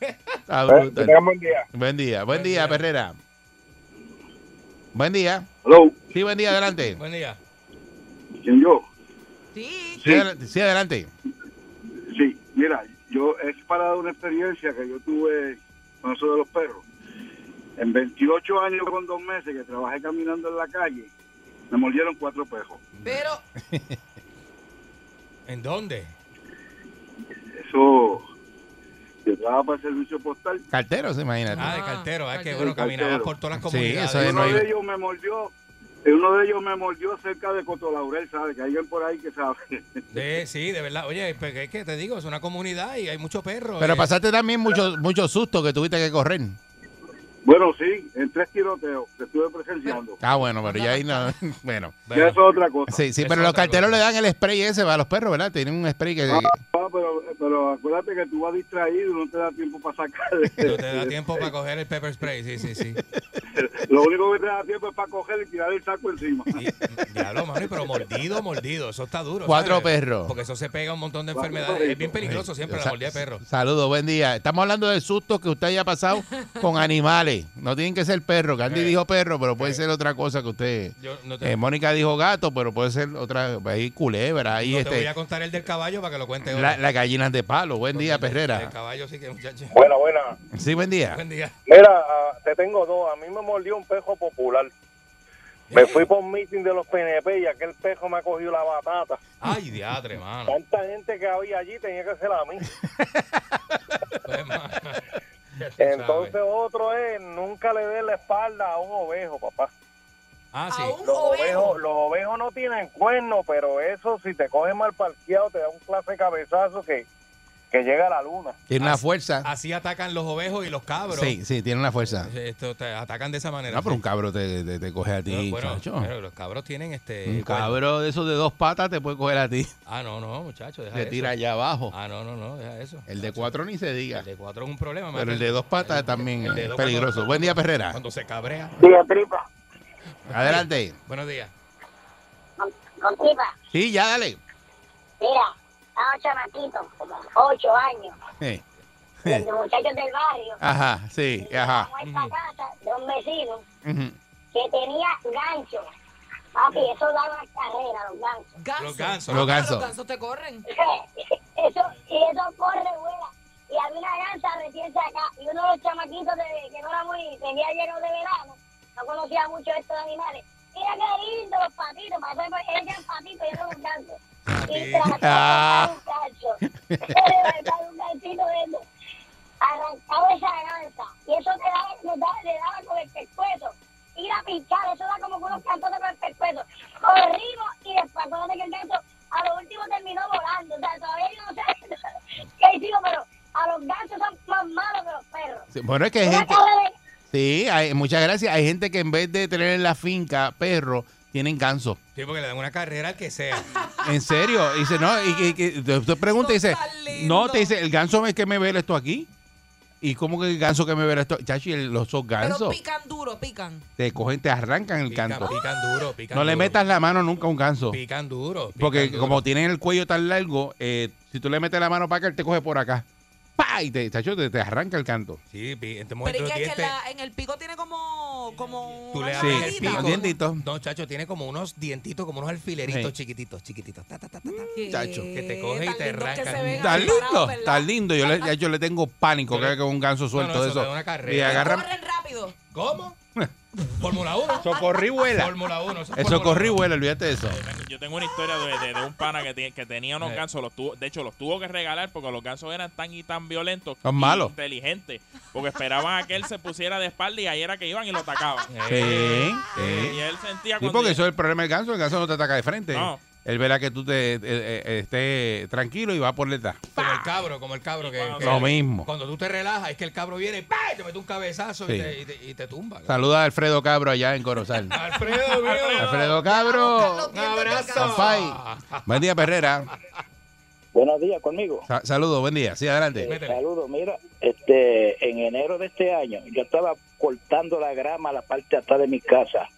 Está Eh, que tengan buen día. Buen día, buen Buen día, día. Perrera. Buen día. Hello, Sí, buen día, adelante. Buen día. ¿quién yo? Sí. Sí, adelante. Sí, adelante. Sí, mira, yo es para una experiencia que yo tuve con eso de los perros. En 28 años con dos meses que trabajé caminando en la calle, me mordieron cuatro perros. Pero, ¿En dónde? Eso, yo trabajaba para el servicio postal. Cartero, se imagínate. Ah, de Ah, cartero. Es que, cartero. bueno, caminabas Cartero. por todas las Sí, comunidades. eso es- Uno no hay- de ellos me mordió, uno de ellos me mordió cerca de Cotolaurel, ¿sabes? Que hay alguien por ahí que sabe. De- sí, de verdad. Oye, porque es que te digo, es una comunidad y hay muchos perros. Pero eh. pasaste también mucho, mucho susto que tuviste que correr. Bueno, sí, en tres tiroteos que estuve presenciando. Ah, bueno, pero ya ahí no. Bueno. Bueno, Ya eso es otra cosa. Sí, sí, Eso pero los carteros cosa. le dan el spray ese para los perros, ¿verdad? Tienen un spray que. Ah, pero, pero acuérdate que tú vas distraído y no te da tiempo para sacar. no te da tiempo para coger el pepper spray. Sí, sí, sí. Lo único que te da tiempo es para coger y tirar el saco encima. Diablo, mami, pero mordido, mordido. Eso está duro. Cuatro ¿sabes? perros. Porque eso se pega a un montón de Cuatro enfermedades. perritos. Es bien peligroso siempre la mordida de perro. Saludos, buen día. Estamos hablando del susto que usted haya pasado con animales. No tienen que ser perros. Candy Eh. dijo perro, pero puede Eh. ser otra cosa que usted. Yo no te, Eh, Mónica dijo gato, pero puede ser otra. Ahí culebra, ahí no te voy este. a contar el del caballo para que lo cuente La, ahora. la gallinas de palo. Buen día, Perrera. El caballo sí que, muchacho. Buena, buena. Sí, buen día. Buen día. Mira, ah, te tengo dos. A mí me mordió un pejo popular. Me Eh. fui por un meeting de los PNP y aquel pejo me ha cogido la batata. Ay, diadre, mano. Tanta gente que había allí tenía que ser a mí. Pues, Entonces otro es, nunca le dé la espalda a un ovejo, papá. Ah, sí. Los ovejo. ovejos, los ovejos no tienen cuernos, pero eso si te coge mal parqueado te da un clase de cabezazo que, que llega a la luna. Tiene una fuerza. Así atacan los ovejos y los cabros. Sí, sí, tiene una fuerza. Esto te atacan de esa manera. No, pero un cabro te, te- te coge a ti, Bueno, pero los cabros tienen este. Un cabro de esos de dos patas te puede coger a ti. Ah, no, no, muchacho, deja Te eso. tira allá abajo. Ah, no, no, no, deja eso. El de cuatro ni se diga. El de cuatro es un problema. Pero el de dos patas también El de es dos peligroso. cuando- Buen día, Perrera. Cuando se cabrea. Diga tripa. Adelante. Buenos días. Sí, ya, dale. Mira, estaba chamaquito, como ocho años, los muchachos del barrio. Ajá, sí, ajá. Vamos a esta casa de un vecino que tenía gancho. Papi, eso daba carrera, los ganchos. Ganso. Los gansos. Los gansos. Los gansos te corren. eso, y eso corre, vuela. Y había una gansa recién sacada. Y uno de los chamaquitos de, que no era muy, tenía lleno de verano, no conocía mucho estos animales. Mira qué lindo los patitos, para eso eran patitos y eran los gansos. Y trató de Ah. dar un gancho. De verdad, un ganchito de esos. Arrancaba esa gansa. Y eso te daba, me daba, le daba con el pescuezo. Ir a pinchar, eso da como unos cantones con el pescuezo. Corrimos y después, acuérdate que el ganso a lo último terminó volando. O sea, todavía yo no sé qué hicimos, pero a los gansos son más malos que los perros. Sí, Bueno, es que hay gente. Sí, hay, muchas gracias. Hay gente que en vez de tener en la finca perro, tienen ganso. Sí, porque le dan una carrera al que sea. En serio. Y dice, no, y que usted pregunta y dice, no, te dice, el ganso es que me vela esto aquí. ¿Y cómo que el ganso que me vela esto? Chachi, los dos Pero gansos pican duro, pican. te cogen, te arrancan el Pican, canto. pican duro, pican No le metas la mano nunca a un ganso. Pican duro. pican Porque duro. como tienen el cuello tan largo, eh, si tú le metes la mano para acá, él te coge por acá. ¡Pah! Y te, chacho, te, te arranca el canto. Sí, pi- este Pero es que, es que la- en el pico tiene como, como Tú le Sí, abres el llamadita. pico. un dientito. No, chacho, tiene como unos dientitos, como unos alfileritos Sí. chiquititos, chiquititos. Ta, ta, ta, ta, ta. Que- Chacho. Que te coge y te arranca. parados, lindo, tan lindo. Yo le, ya yo le tengo pánico que un ganso suelto no, de eso eso. te da una carrera. Y agarran Corren rápido. ¿Cómo? Fórmula 1. socorrí vuela. Fórmula 1. eso es Eso Fórmula corrí uno. vuela, olvídate de eso. Yo tengo una historia de, de- de un pana que, que tenía unos Eh. gansos. Los tuvo, de hecho, los tuvo que regalar porque los gansos eran tan y tan violentos. Son malos. Inteligentes. Porque esperaban a que él se pusiera de espalda y ahí era que iban y lo atacaban. Eh, Sí, Y sí. él sentía Sí, porque eso es el problema del ganso. El ganso no te ataca de frente. No. Él verá que tú te eh, eh, estés tranquilo y va por detrás. Como el cabro, como el cabro que, que- Lo mismo. Cuando tú te relajas, es que el cabro viene ¡pah! y te mete un cabezazo Sí. y, te, y, te, y te tumba. Saluda a Alfredo Cabro allá en Corozal. Alfredo, mío. Alfredo Cabro. Un abrazo. Buen día, Perrera. Buenos días conmigo. Sa- Saludos, buen día. Sí, adelante. Métele. Saludos, mira, este, en enero de este año yo estaba cortando la grama a la parte atrás de mi casa.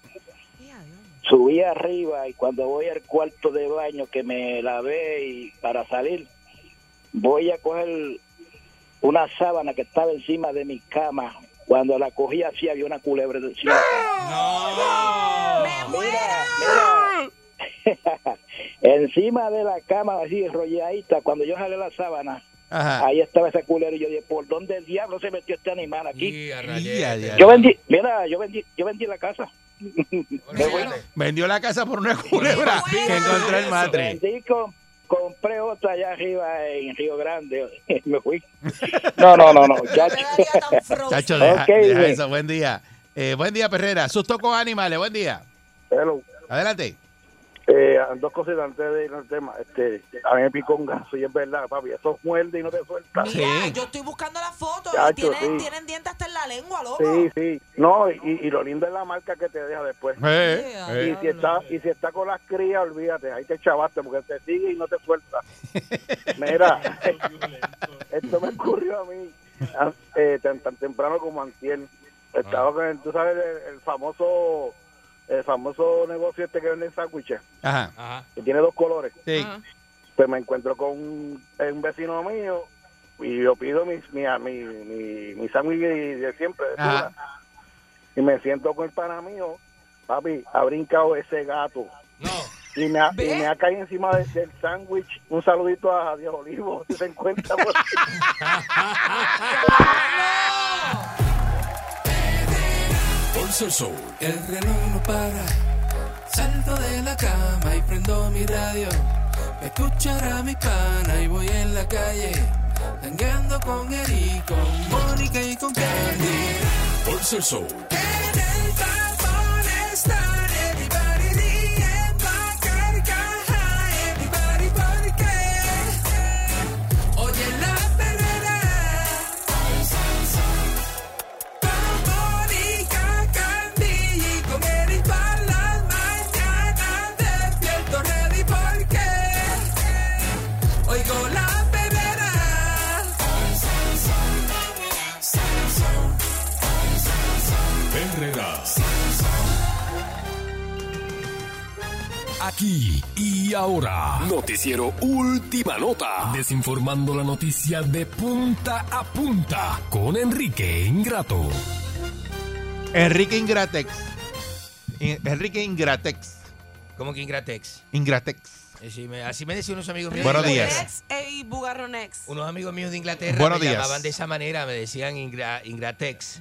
Subí arriba y cuando voy al cuarto de baño que me lavé y para salir, voy a coger una sábana que estaba encima de mi cama. Cuando la cogí así había una culebra encima. No. ¡Me Mira, muero! mira. encima de la cama así enrolladita, cuando yo jalé la sábana, Ajá. ahí estaba esa culebra y yo dije, ¿por dónde el diablo se metió este animal aquí? Yo vendí, mira, yo vendí, yo vendí la casa. Vendió la casa por una culebra Qué que encontró el matre. Vendí, com- compré otra allá arriba en Río Grande. Me fui. No, no, no, no. Chacho. deja, Ok, deja eso. Buen día. Eh, buen día, Perrera. Susto con animales. Buen día. Hello. Adelante. Eh, dos cositas antes de ir al tema. Este, a mí me picó un ganso y es verdad, papi. Eso muerde y no te suelta. Mira, Sí. yo estoy buscando la foto y Chacho, tienen, sí. tienen dientes hasta en la lengua, loco. Sí, sí. No, y, y lo lindo es la marca que te deja después. Eh, Yeah. eh. Y si está y si está con las crías, olvídate, ahí te chavaste porque te sigue y no te suelta. Mira, esto me ocurrió a mí ah, eh, tan, tan temprano como antier. Estaba con el, tú sabes, el, el famoso el famoso negocio este que venden sándwiches, Ajá. Ajá. que tiene dos colores. Sí. Ajá. Pues me encuentro con un, un vecino mío y yo pido mi, mi, mi, mi, mi sándwich de, siempre, de Ajá. Y me siento con el pana mío, papi, ha brincado ese gato No. y me ha, y me ha caído encima de- del sándwich. Un saludito a Dios Olivo, si se encuentra por Pulso el Show. El reloj no para. Salto de la cama y prendo mi radio. Escuchar a mi pana y voy en la calle. Tangueando con Eric, con Mónica y con Candy. El el Aquí y ahora. Noticiero Última Nota. Desinformando la noticia de punta a punta con Enrique Ingrato. Enrique Ingratex. In- Enrique Ingratex. ¿Cómo que Ingratex? Ingratex. Así me, así me decían unos amigos míos. Buenos de días. E- y Bugarronex. Unos amigos míos de Inglaterra Buenos me días. llamaban de esa manera, me decían Ingra- Ingratex.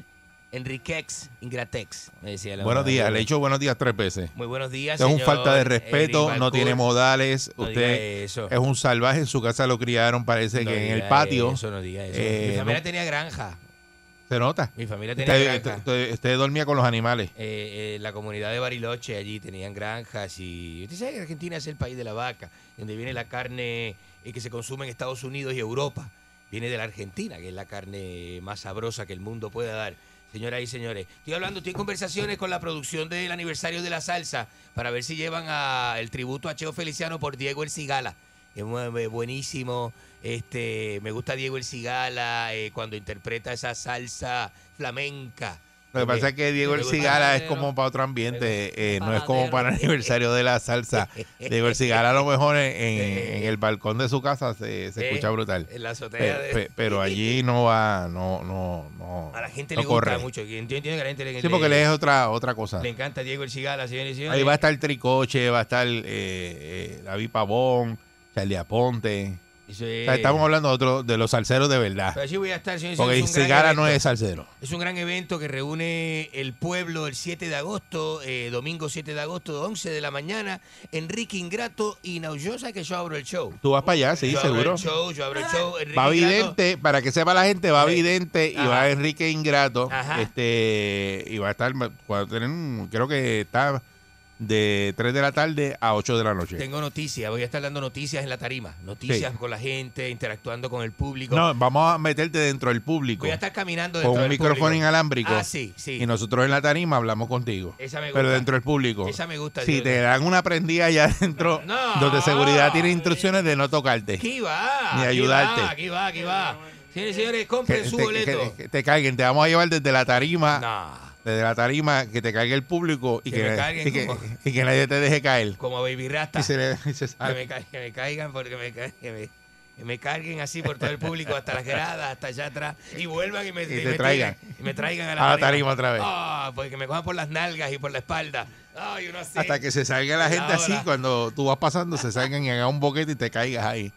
Enriquex, Ingratex. Me decía la Buenos días. Le he dicho buenos días tres veces. Muy buenos días, es un señor falta de respeto, no tiene modales. No usted es un salvaje. En su casa lo criaron, parece No que en el patio. Eso, no diga eso. Eh, Mi familia no- tenía granja. Se nota. Mi familia tenía Usted, granja. usted- usted dormía con los animales. Eh, eh, la comunidad de Bariloche allí tenían granjas y usted sabe que Argentina es el país de la vaca, donde viene la carne eh, que se consume en Estados Unidos y Europa. Viene de la Argentina, que es la carne más sabrosa que el mundo pueda dar. Señoras y señores, estoy hablando, estoy en conversaciones con la producción del aniversario de la salsa para ver si llevan a el tributo a Cheo Feliciano por Diego El Cigala. Es eh, buenísimo. Este, me gusta Diego El Cigala eh, cuando interpreta esa salsa flamenca. Lo que pasa es que Diego el Cigala es como para otro ambiente, eh, no es como para el aniversario de la salsa. Diego el Cigala a lo mejor en, en- en el balcón de su casa se, se escucha brutal. en la azotea Pe- de- pe- pero allí no va, no, no, no. A la gente no le gusta mucho. Yo entiendo que a la gente le, Sí, porque le es otra, otra cosa. le encanta Diego El Cigala, señores y señores. Ahí va a estar Tricoche, va a estar eh, eh, David Pavón, Charlie Aponte. O sea, estamos hablando de, otro, de los salseros de verdad. Pero allí voy a estar, señores y Porque es Cigala no es salsero. Es un gran evento que reúne el pueblo el 7 de agosto, eh, domingo 7 de agosto, 11 de la mañana. Enrique Ingrato y Naullosa, que yo abro el show. Tú vas para allá, sí, yo seguro. Abro el show, yo abro el show. Enrique Va Ingrato- Vidente, para que sepa la gente, va Sí. Vidente y Ajá. va Enrique Ingrato. Ajá. Este, y va a estar, tener un- creo que está de 3 de la tarde a 8 de la noche. Tengo noticias, voy a estar dando noticias en la tarima. Noticias Sí. con la gente, interactuando con el público. No, vamos a meterte dentro del público. Voy a estar caminando con dentro un del micrófono público. inalámbrico. Ah, sí, sí. Y nosotros en la tarima hablamos contigo. Esa me Pero gusta. dentro del público. Esa me gusta, Si yo- te dan una prendida allá adentro, No. donde seguridad tiene instrucciones de no tocarte. Aquí va. Ni aquí ayudarte. va, Aquí va, aquí va. Señores señores, Que compren su te, boleto. que- que te carguen, te vamos a llevar desde la tarima, No. Desde la tarima, que te cargue el público y Que que, me carguen y que- como- y que nadie te deje caer. Como Baby Rasta. Y se le- y se Que me, que me caigan porque me, que me, carguen así por todo el público hasta las gradas, hasta allá atrás y vuelvan y me, te me traigan. y me traigan a A la, la tarima otra vez. Ah, porque me cojan por las nalgas y por la espalda. Ay, uno así. Hasta que se salga la gente La así, cuando tú vas pasando, se salgan y hagan un boquete y te caigas ahí.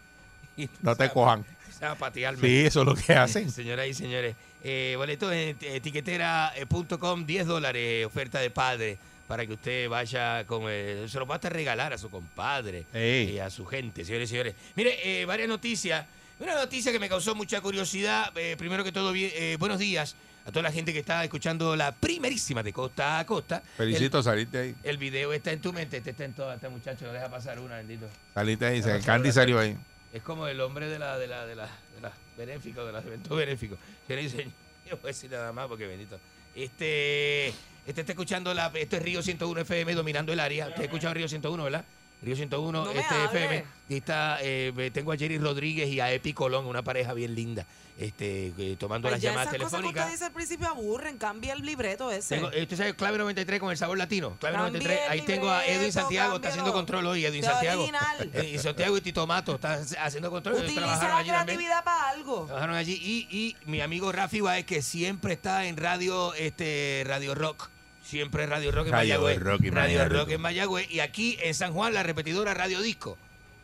No te cojan. O sea, patearme. Sí, eso es lo que hacen. Señoras y señores, eh, boletos en etiquetera.com, 10 dólares, oferta de padre, para que usted vaya con. eh, se lo va a regalar a su compadre y a su gente, señores y señores. Mire, eh, varias noticias. Una noticia que me causó mucha curiosidad. eh, primero que todo, eh, buenos días a toda la gente que está escuchando la primerísima de costa a costa. Felicito, saliste ahí. El, el video está en tu mente, este está en todo, este muchacho, no deja pasar una, bendito. Saliste ahí. El Candy salió ahí. es como el hombre de la, de la, de la, de la benéfico, de los eventos benéficos. Yo le dice, yo voy a decir nada más porque bendito. Este, este está escuchando la, esto es Río 101 FM dominando el área. Usted ha escuchado Río 101, ¿verdad? Río 101, No este. FM. Y está, eh, tengo a Jerry Rodríguez y a Epi Colón, una pareja bien linda, este, eh, tomando Pues las llamadas esas cosas que usted telefónicas. dice al principio aburren, cambia el libreto ese. Tengo, eh, usted sabe, clave 93 con el sabor latino. Clave Cambie 93. el Ahí tengo a Edwin libreto, Santiago, está haciendo control hoy. Edwin Santiago. Eh, y Santiago y Tito Mato están haciendo control. Utiliza la también. creatividad para algo. Trabajaron allí y, y mi amigo Rafi Baez que siempre está en radio este Radio Rock. Siempre Radio Rock en Radio Mayagüez. Rock en Radio Mayagüez. Rock en Mayagüez. Y aquí en San Juan la repetidora Radio Disco.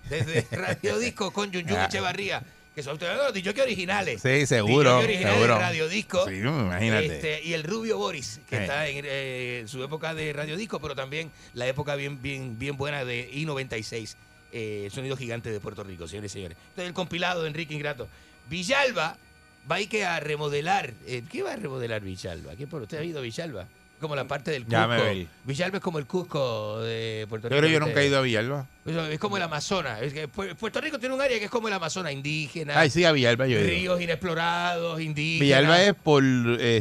Desde Radio Disco con Yun Yun Ah. Echevarría. Que son los que originales. Sí, seguro. Originales seguro. de Radio Disco. Sí, imagínate. Este, y el Rubio Boris, que está en eh, su época de Radio Disco, pero también la época bien, bien, bien buena de I-96, eh, Sonido Gigante de Puerto Rico, señores y señores. Entonces, el compilado de Enrique Ingrato. Villalba va a ir que a remodelar. eh, ¿Qué va a remodelar Villalba? ¿Qué por usted ha ido a Villalba? Como la parte del Cusco. Ya me veí. Villalba es como el Cusco de Puerto Yo Rico. creo que yo nunca he ido a Villalba. Es como el Amazonas. Es que Pu- Puerto Rico tiene un área que es como el Amazonas, indígena. Ay, sí, a Villalba yo he ido. Ríos inexplorados, indígenas. Villalba es por,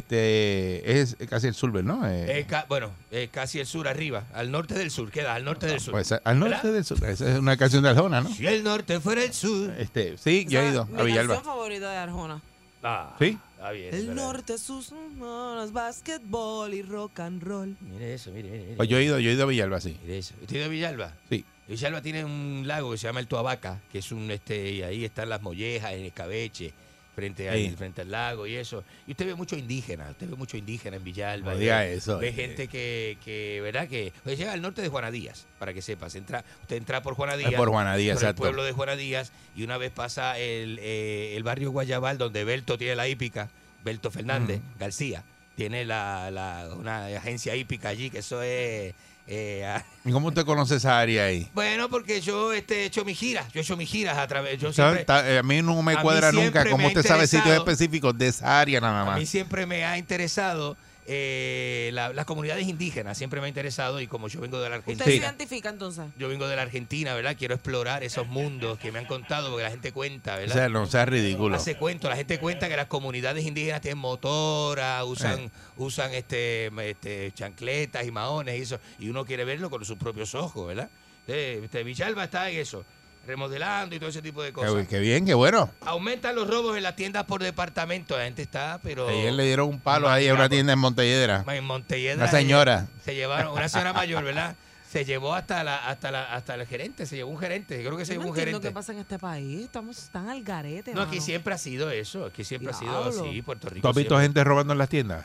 este, es casi el sur, ¿no? Eh, Es ca- bueno, es casi el sur arriba, al norte del sur, queda al norte del sur. pues al norte ¿Verdad? del sur. Esa es una canción de Arjona, ¿no? Si el norte fuera el sur. Este, sí, yo he ido Mi a Villalba. canción favorita de Arjona. Ah, ¿Sí? Ah, bien, El ¿verdad? norte, sus manos, básquetbol y rock and roll. Mire eso, mire, mire. mire. Pues yo he ido, yo he ido a Villalba, sí. Mire eso. ¿Usted ha ido a Villalba? Sí. Villalba tiene un lago que se llama el Tuabaca, que es un, este, y ahí están las mollejas, el escabeche, frente, al- Sí. frente al lago y eso. Y usted ve mucho indígena, usted ve mucho indígena en Villalba. Ve- eso, Ve eh. gente que, que, ¿verdad? Que pues, llega al norte de Juana Díaz, para que sepas. Entra, usted entra por Juana Díaz. por Juana Díaz, por el exacto. pueblo de Juana Díaz, y una vez pasa el, eh, el barrio Guayabal, donde Belto tiene la hípica, Belto Fernández García, tiene la, la- una agencia hípica allí, que eso es... eh, ah, ¿Y cómo usted conoce esa área ahí? bueno, porque yo este, he hecho mis giras. Yo he hecho mis giras a través. Yo siempre, eh, a mí no me cuadra nunca cómo me usted sabe sitios específicos de esa área nada a mí más. siempre me ha interesado eh, la- las comunidades indígenas. Siempre me ha interesado y como yo vengo de la ¿Usted se Argentina. identifica entonces? Yo vengo de la Argentina, ¿verdad? Quiero explorar esos mundos que me han contado porque la gente cuenta, O ¿verdad? sea, no sea ridículo. Hace cuento, la gente cuenta que las comunidades indígenas tienen motora, usan, Eh. usan este, este, chancletas y maones y eso, y uno quiere verlo con sus propios ojos, ¿verdad? Eh, Este, Villalba está en eso, remodelando y todo ese tipo de cosas. Qué, qué bien, qué bueno. Aumentan los robos en las tiendas por departamento, la gente está, pero Ayer le dieron un palo ahí a una tienda en Montelledra. en Montelledra. Una señora. Se llevaron, una señora mayor, ¿verdad? Se llevó hasta la, hasta la, hasta el gerente, se llevó un gerente, creo que se Yo no llevó un entiendo gerente. qué pasa en este país. Estamos tan al garete. No, aquí siempre ha sido eso, aquí siempre ha sido así, Puerto Rico. ¿Tú has visto siempre. gente robando en las tiendas?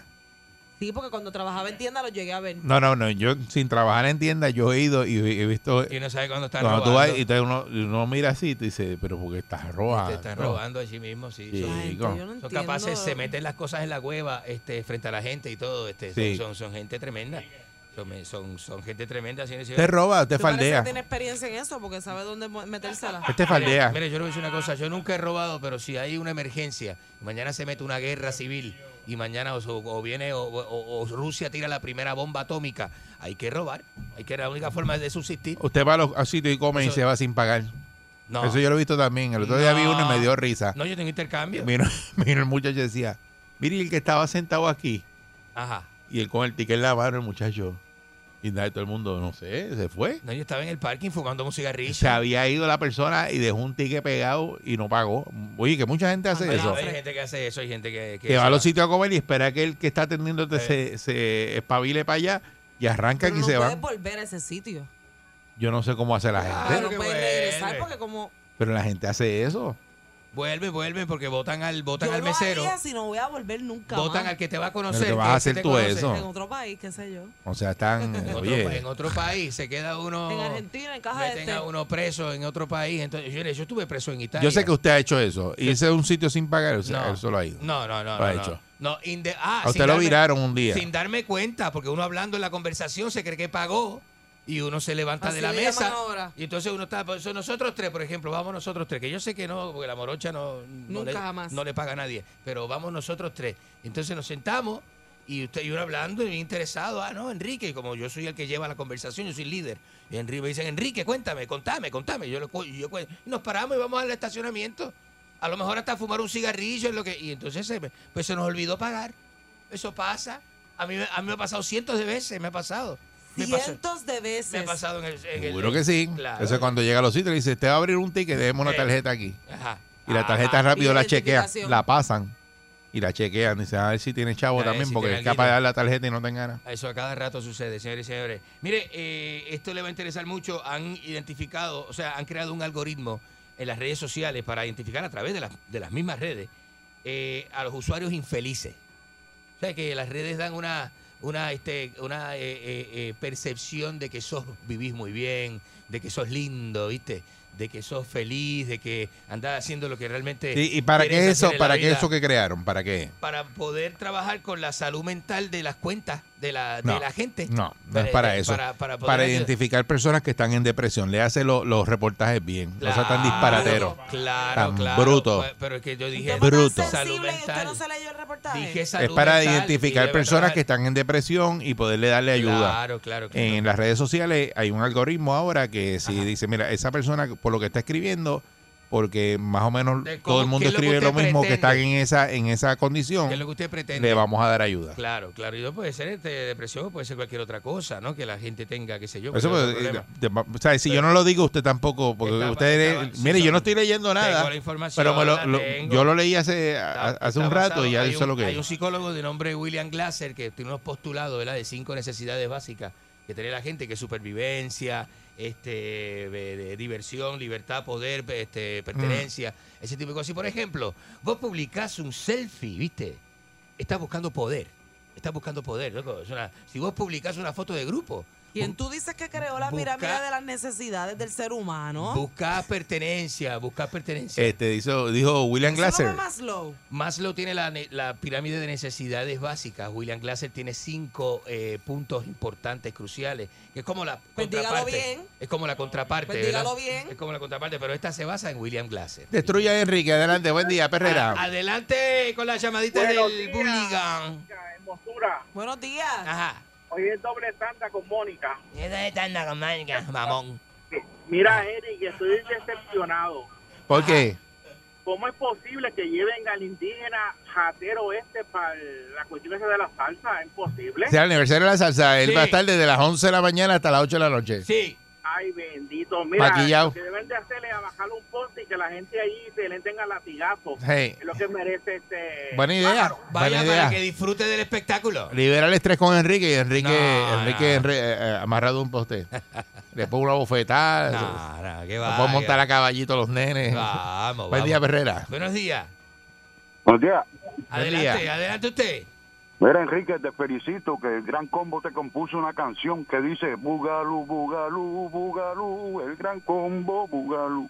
Sí, porque cuando trabajaba en tienda lo llegué a ver. No, no, no. Yo sin trabajar en tiendas, yo he ido y he visto. Y uno sabe cuándo están Cuando tú vas y te- uno, uno mira así y te dice, pero porque estás robando. Te están robando allí mismo, sí. Sí, Son- gente, yo no son entiendo. capaces, se meten las cosas en la cueva este, frente a la gente y todo. Este, Sí. son, son, son gente tremenda. Son, son, son gente tremenda. y Te roba, te faldea. tiene experiencia en eso porque sabe dónde metérsela. Este faldea. Mire, yo le voy a decir una cosa. Yo nunca he robado, pero si hay una emergencia, mañana se mete una guerra civil y mañana o, o viene o, o- o Rusia tira la primera bomba atómica, hay que robar. Hay que la única forma de subsistir. Usted va a los sitios y come y se va sin pagar. No. Eso yo lo he visto también. El otro día vi uno y me dio risa. No, yo tengo intercambio. Vino el muchacho decía, mire el que estaba sentado aquí. Ajá. Y él con el ticket en la mano, el muchacho. Y nada, todo el mundo, no sé, se fue. No, yo estaba en el parking fumando un cigarrillo. Se había ido la persona y dejó un ticket pegado y no pagó. Oye, que mucha gente hace eso. Hay gente que hace eso, hay gente que... Que va a los sitios a comer y espera que el que está atendiéndote Eh. se, se espabile para allá y arranca Pero y no se puedes va. volver a ese sitio. Yo no sé cómo hace la gente, no puedes regresar porque como pero la gente hace eso. Vuelve, vuelve, porque votan al, votan yo al lo mesero. haría si no voy a volver nunca Votan más. al que te va a conocer. Pero que vas que a hacer tú eso. En otro país, qué sé yo. O sea, están, En otro, en otro país se queda uno... En Argentina, en caja Meten este. a uno preso en otro país. Entonces, yo, yo estuve preso en Italia. yo sé que usted ha hecho eso. Irse a un sitio sin pagar, o sea, No. él solo ha ido. No, no, no. Lo ha no, hecho. No, No, inde- ah, A usted lo darme- viraron un día. Sin darme cuenta, porque uno hablando en la conversación se cree que pagó y uno se levanta Así de la mesa. ahora. Y entonces uno está, por eso nosotros tres, por ejemplo, vamos nosotros tres, que yo sé que no, porque la morocha no, no, Nunca le, jamás. no le paga a nadie, pero vamos nosotros tres. Entonces nos sentamos y usted y uno hablando y interesado, ah, no, Enrique, y como yo soy el que lleva la conversación, yo soy líder. Y Enrique me dicen, Enrique, cuéntame, contame, contame. Yo, lo yo y nos paramos y vamos al estacionamiento. A lo mejor hasta fumar un cigarrillo en lo que. Y entonces se, me- pues se nos olvidó pagar. Eso pasa. A mí, me- a mí me ha pasado cientos de veces, me ha pasado. Cientos de veces. me ha pasado en el. en el- Seguro que sí. Claro. Eso es cuando llega a los sitios y dice, usted va a abrir un ticket, déjeme una tarjeta aquí. Ajá. Y la tarjeta Ajá. rápido la chequea, la pasan y la chequean. Dice, a ver si tiene chavo ver también, si porque es capaz de dar la tarjeta y no tenga nada. Eso a cada rato sucede, señores y señores. Mire, eh, esto le va a interesar mucho. Han identificado, o sea, han creado un algoritmo en las redes sociales para identificar a través de las, de las mismas redes eh, a los usuarios infelices. O sea, que las redes dan una, una, este, una eh, eh, eh, percepción de que sos, vivís muy bien, de que sos lindo, ¿viste? De que sos feliz, de que andás haciendo lo que realmente. ¿Y, y para qué eso? ¿Para qué vida. eso que crearon? ¿Para qué? Para poder trabajar con la salud mental de las cuentas de la, No, de la gente. No, no es para eso. Para, Para, identificar personas que están en depresión. Le hace lo- los reportajes bien. no sea tan disparatero. Claro, Tan claro. bruto. Pues, Pero es que yo dije Bruto. salud sensible y usted mental. no se leyó el reportaje. Dije Es para mental identificar personas que están en depresión y poderle darle ayuda. Claro, claro. claro. En las redes sociales hay un algoritmo ahora que si dice, mira, esa persona por lo que está escribiendo porque más o menos todo el mundo es escribe lo mismo que están en esa en esa condición. ¿Qué es lo que usted pretende? Le vamos a dar ayuda. Claro, claro. Y no puede ser este, depresión, puede ser cualquier otra cosa, ¿no? Que la gente tenga, qué sé yo. Eso, cualquier pues, otro eh, problema. de- o sea, si yo no lo digo, usted tampoco, porque Está- usted, mire, yo no estoy leyendo nada, Tengo la información, pero me lo- yo lo leí hace, hace un rato basado- y ya eso lo que Hay un psicólogo de nombre William Glasser que tiene unos postulados ¿verdad? de cinco necesidades básicas que tiene la gente, que es supervivencia, este, de- de diversión, libertad, poder, este, pertenencia, Mm. ese tipo de cosas. Y por ejemplo, vos publicás un selfie, ¿viste? Estás buscando poder. Estás buscando poder, loco. Es una- si vos publicás una foto de grupo, ¿Quién tú dices que creó la Busca- pirámide de las necesidades del ser humano? buscás pertenencia, buscás pertenencia. Este, dijo, dijo William ¿Eso no Glasser. Maslow? Maslow tiene la, pirámide de necesidades básicas. William Glasser tiene cinco eh, puntos importantes, cruciales, que es como la Pues dígalo contraparte. bien. Es como la contraparte. Pues dígalo bien. Es como la contraparte, pero esta se basa en William Glasser. Destruya a Enrique, adelante, buen día, Perrera. A- adelante con la llamadita Buenos del días. Bulligan. Buenos días. Ajá. Hoy es doble tanda con Mónica. Esa es tanda con Mónica, mamón. Mira, Eric, estoy decepcionado. ¿Por qué? ¿Cómo es posible que lleven al indígena jatero este para la cuestión esa de la salsa? ¿Es imposible? O sea, el aniversario de la salsa, él Sí. va a estar desde las 11 de la mañana hasta las 8 de la noche. Sí. Ay, bendito. Mira, Maquillado. lo que deben de hacerle es a bajarle un poste y que la gente ahí se le tenga latigazos. Hey. Es lo que merece este... Buena idea, pájaro. Vaya buena para que disfrute del espectáculo. Libera el estrés con Enrique y Enrique, No, Enrique no. eh, eh, amarrado a un poste. Le pongo una bofetada. No, no, qué va. puedo montar a caballito los nenes. Vamos, Buen vamos. día, Perrera. Buenos días. Buenos días. Adelante, día. adelante usted. Mira, Enrique, te felicito que el Gran Combo te compuso una canción que dice Bugalú, Bugalú, Bugalú, el Gran Combo, Bugalú.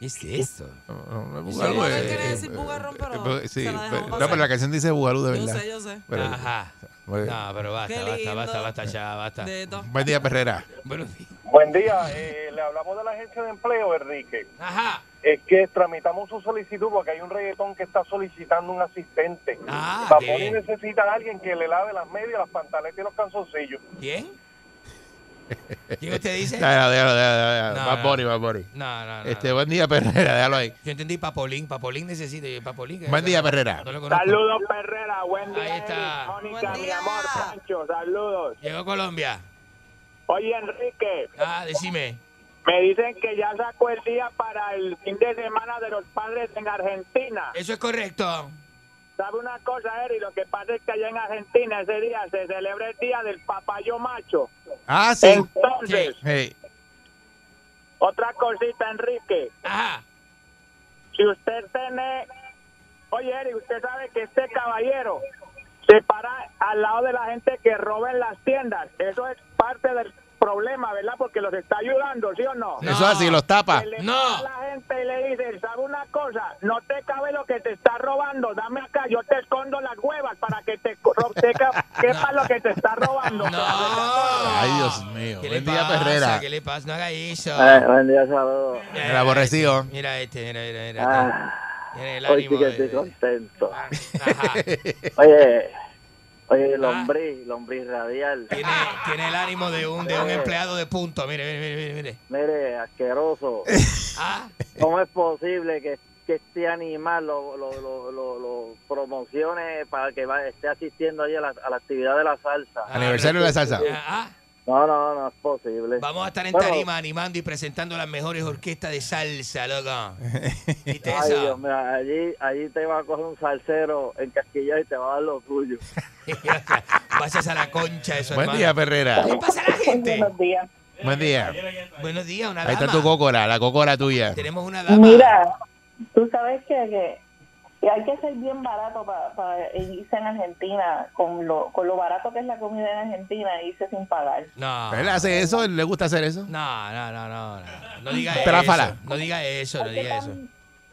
¿Qué es eso? Bugalú, él quiere decir bugarrón, pero sí, se la dejamos pero- no, pasar. pero la canción dice Bugalú de Yo verdad. sé, yo sé. Pero- Ajá. Bueno. No, pero basta, basta, basta, basta, ya, basta. Buen día, Perrera. Buenos días. Buen día, eh, le hablamos de la agencia de empleo, Enrique. Ajá. Es que tramitamos su solicitud porque hay un reggaetón que está solicitando un asistente. Ah, Bad qué Bunny bien. necesita a alguien que le lave las medias, las pantaletas y los calzoncillos. ¿Quién? ¿Quién usted dice? Déjalo, déjalo, déjalo. No, Bad no. Bunny, Bad Bunny. No, no, no. Este, buen día, Perrera, déjalo ahí. Yo entendí Papolín. Papolín necesita. Papolín. Buen día, Perrera. No. Saludos, Perrera. Buen día, Ahí está. Mónica, mi amor, Pancho. Saludos. Llegó Colombia. Oye, Enrique, Ah, decime. Me dicen que ya sacó el día para el fin de semana de los padres en Argentina. Eso es correcto. ¿Sabe una cosa, Eric? Lo que pasa es que allá en Argentina ese día se celebra el día del papayo macho. Ah, sí. Entonces, Hey. otra cosita, Enrique. Ajá. Si usted tiene... Oye, Eric, usted sabe que este caballero se para al lado de la gente que roba en las tiendas. Eso es parte del problema, ¿verdad? Porque los está ayudando, ¿sí o no? No. Eso así, los tapa. Le No. a la gente y le dice, ¿sabe una cosa? No te cabe lo que te está robando, dame acá, yo te escondo las huevas para que te, te quepa lo que te está robando. No. Ay, Dios mío. ¿Qué le Buen día, pasa? Perrera. ¿Qué le pasa? No haga eso. buen día, saludos. Mira, El aborrecido. Mira este, mira, mira, mira. Ah, Mira el hoy ánimo. sí que estoy contento. Ajá. Oye, oye, Ah. lombriz, lombriz radial. Tiene, tiene el ánimo de un, de un empleado de punto. Mire, mire, mire, mire. Mire, asqueroso. Ah, ¿Cómo es posible que, que este animal lo, lo, lo, lo, lo promocione para que va, esté asistiendo ahí a la, a la actividad de la salsa? Aniversario de la salsa. ah, No, no, no es posible. vamos a estar en Bueno, tarima animando y presentando las mejores orquestas de salsa, loco. ¿Viste Ay, eso? Dios mío, allí, allí te va a coger un salsero en Casquilla y te va a dar lo tuyo. Vayas a la concha eso, Buen hermano. día, Perrera. ¿Qué pasa a la gente? días. Buen día. Buenos días, una Ahí dama. está tu cócora, la cócora tuya. Tenemos una dama. Mira, tú sabes que, que, que hay que ser bien barato para irse en Argentina, con lo, con lo barato que es la comida en Argentina, e irse sin pagar. No. ¿Él hace eso? ¿Le gusta hacer eso? No, no, no, no. No, no diga Tráfala. eso. No diga eso, no diga eso.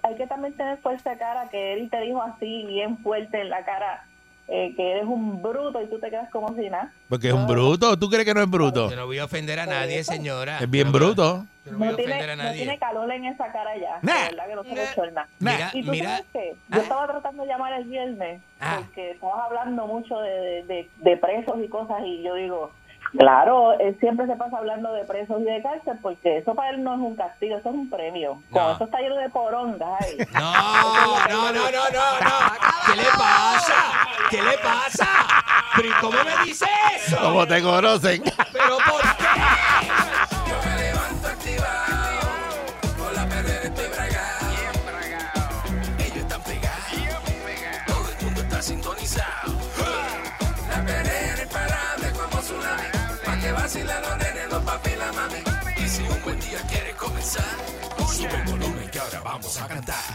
hay que también tener fuerza de cara, que él te dijo así, bien fuerte en la cara, eh, que eres un bruto y tú te quedas como si nada. Porque es un bruto. ¿Tú crees que no es bruto? Yo no voy a ofender a nadie, señora. Es bien no bruto. Yo no voy a No ofender tiene, a no nadie. tiene calor en esa cara ya. Nah. De verdad que no se le echó nada. Mira, ¿Y tú mira. sabes qué? Ah. Yo estaba tratando de llamar el viernes Ah. porque estabas hablando mucho de, de, de- de presos y cosas y yo digo, Claro, él siempre se pasa hablando de presos y de cárcel porque eso para él no es un castigo, eso es un premio. Como eso está lleno de porongas ahí. No, no, no, no, no, no. ¿Qué le pasa? ¿Qué le pasa? ¿Pero y cómo me dice eso? ¿Cómo te conocen? ¿Pero por qué? Yo me levanto activado, que vacilan los nenes, los papi y la mami. Y si un buen día quieres comenzar, sube el volumen que ahora vamos a cantar.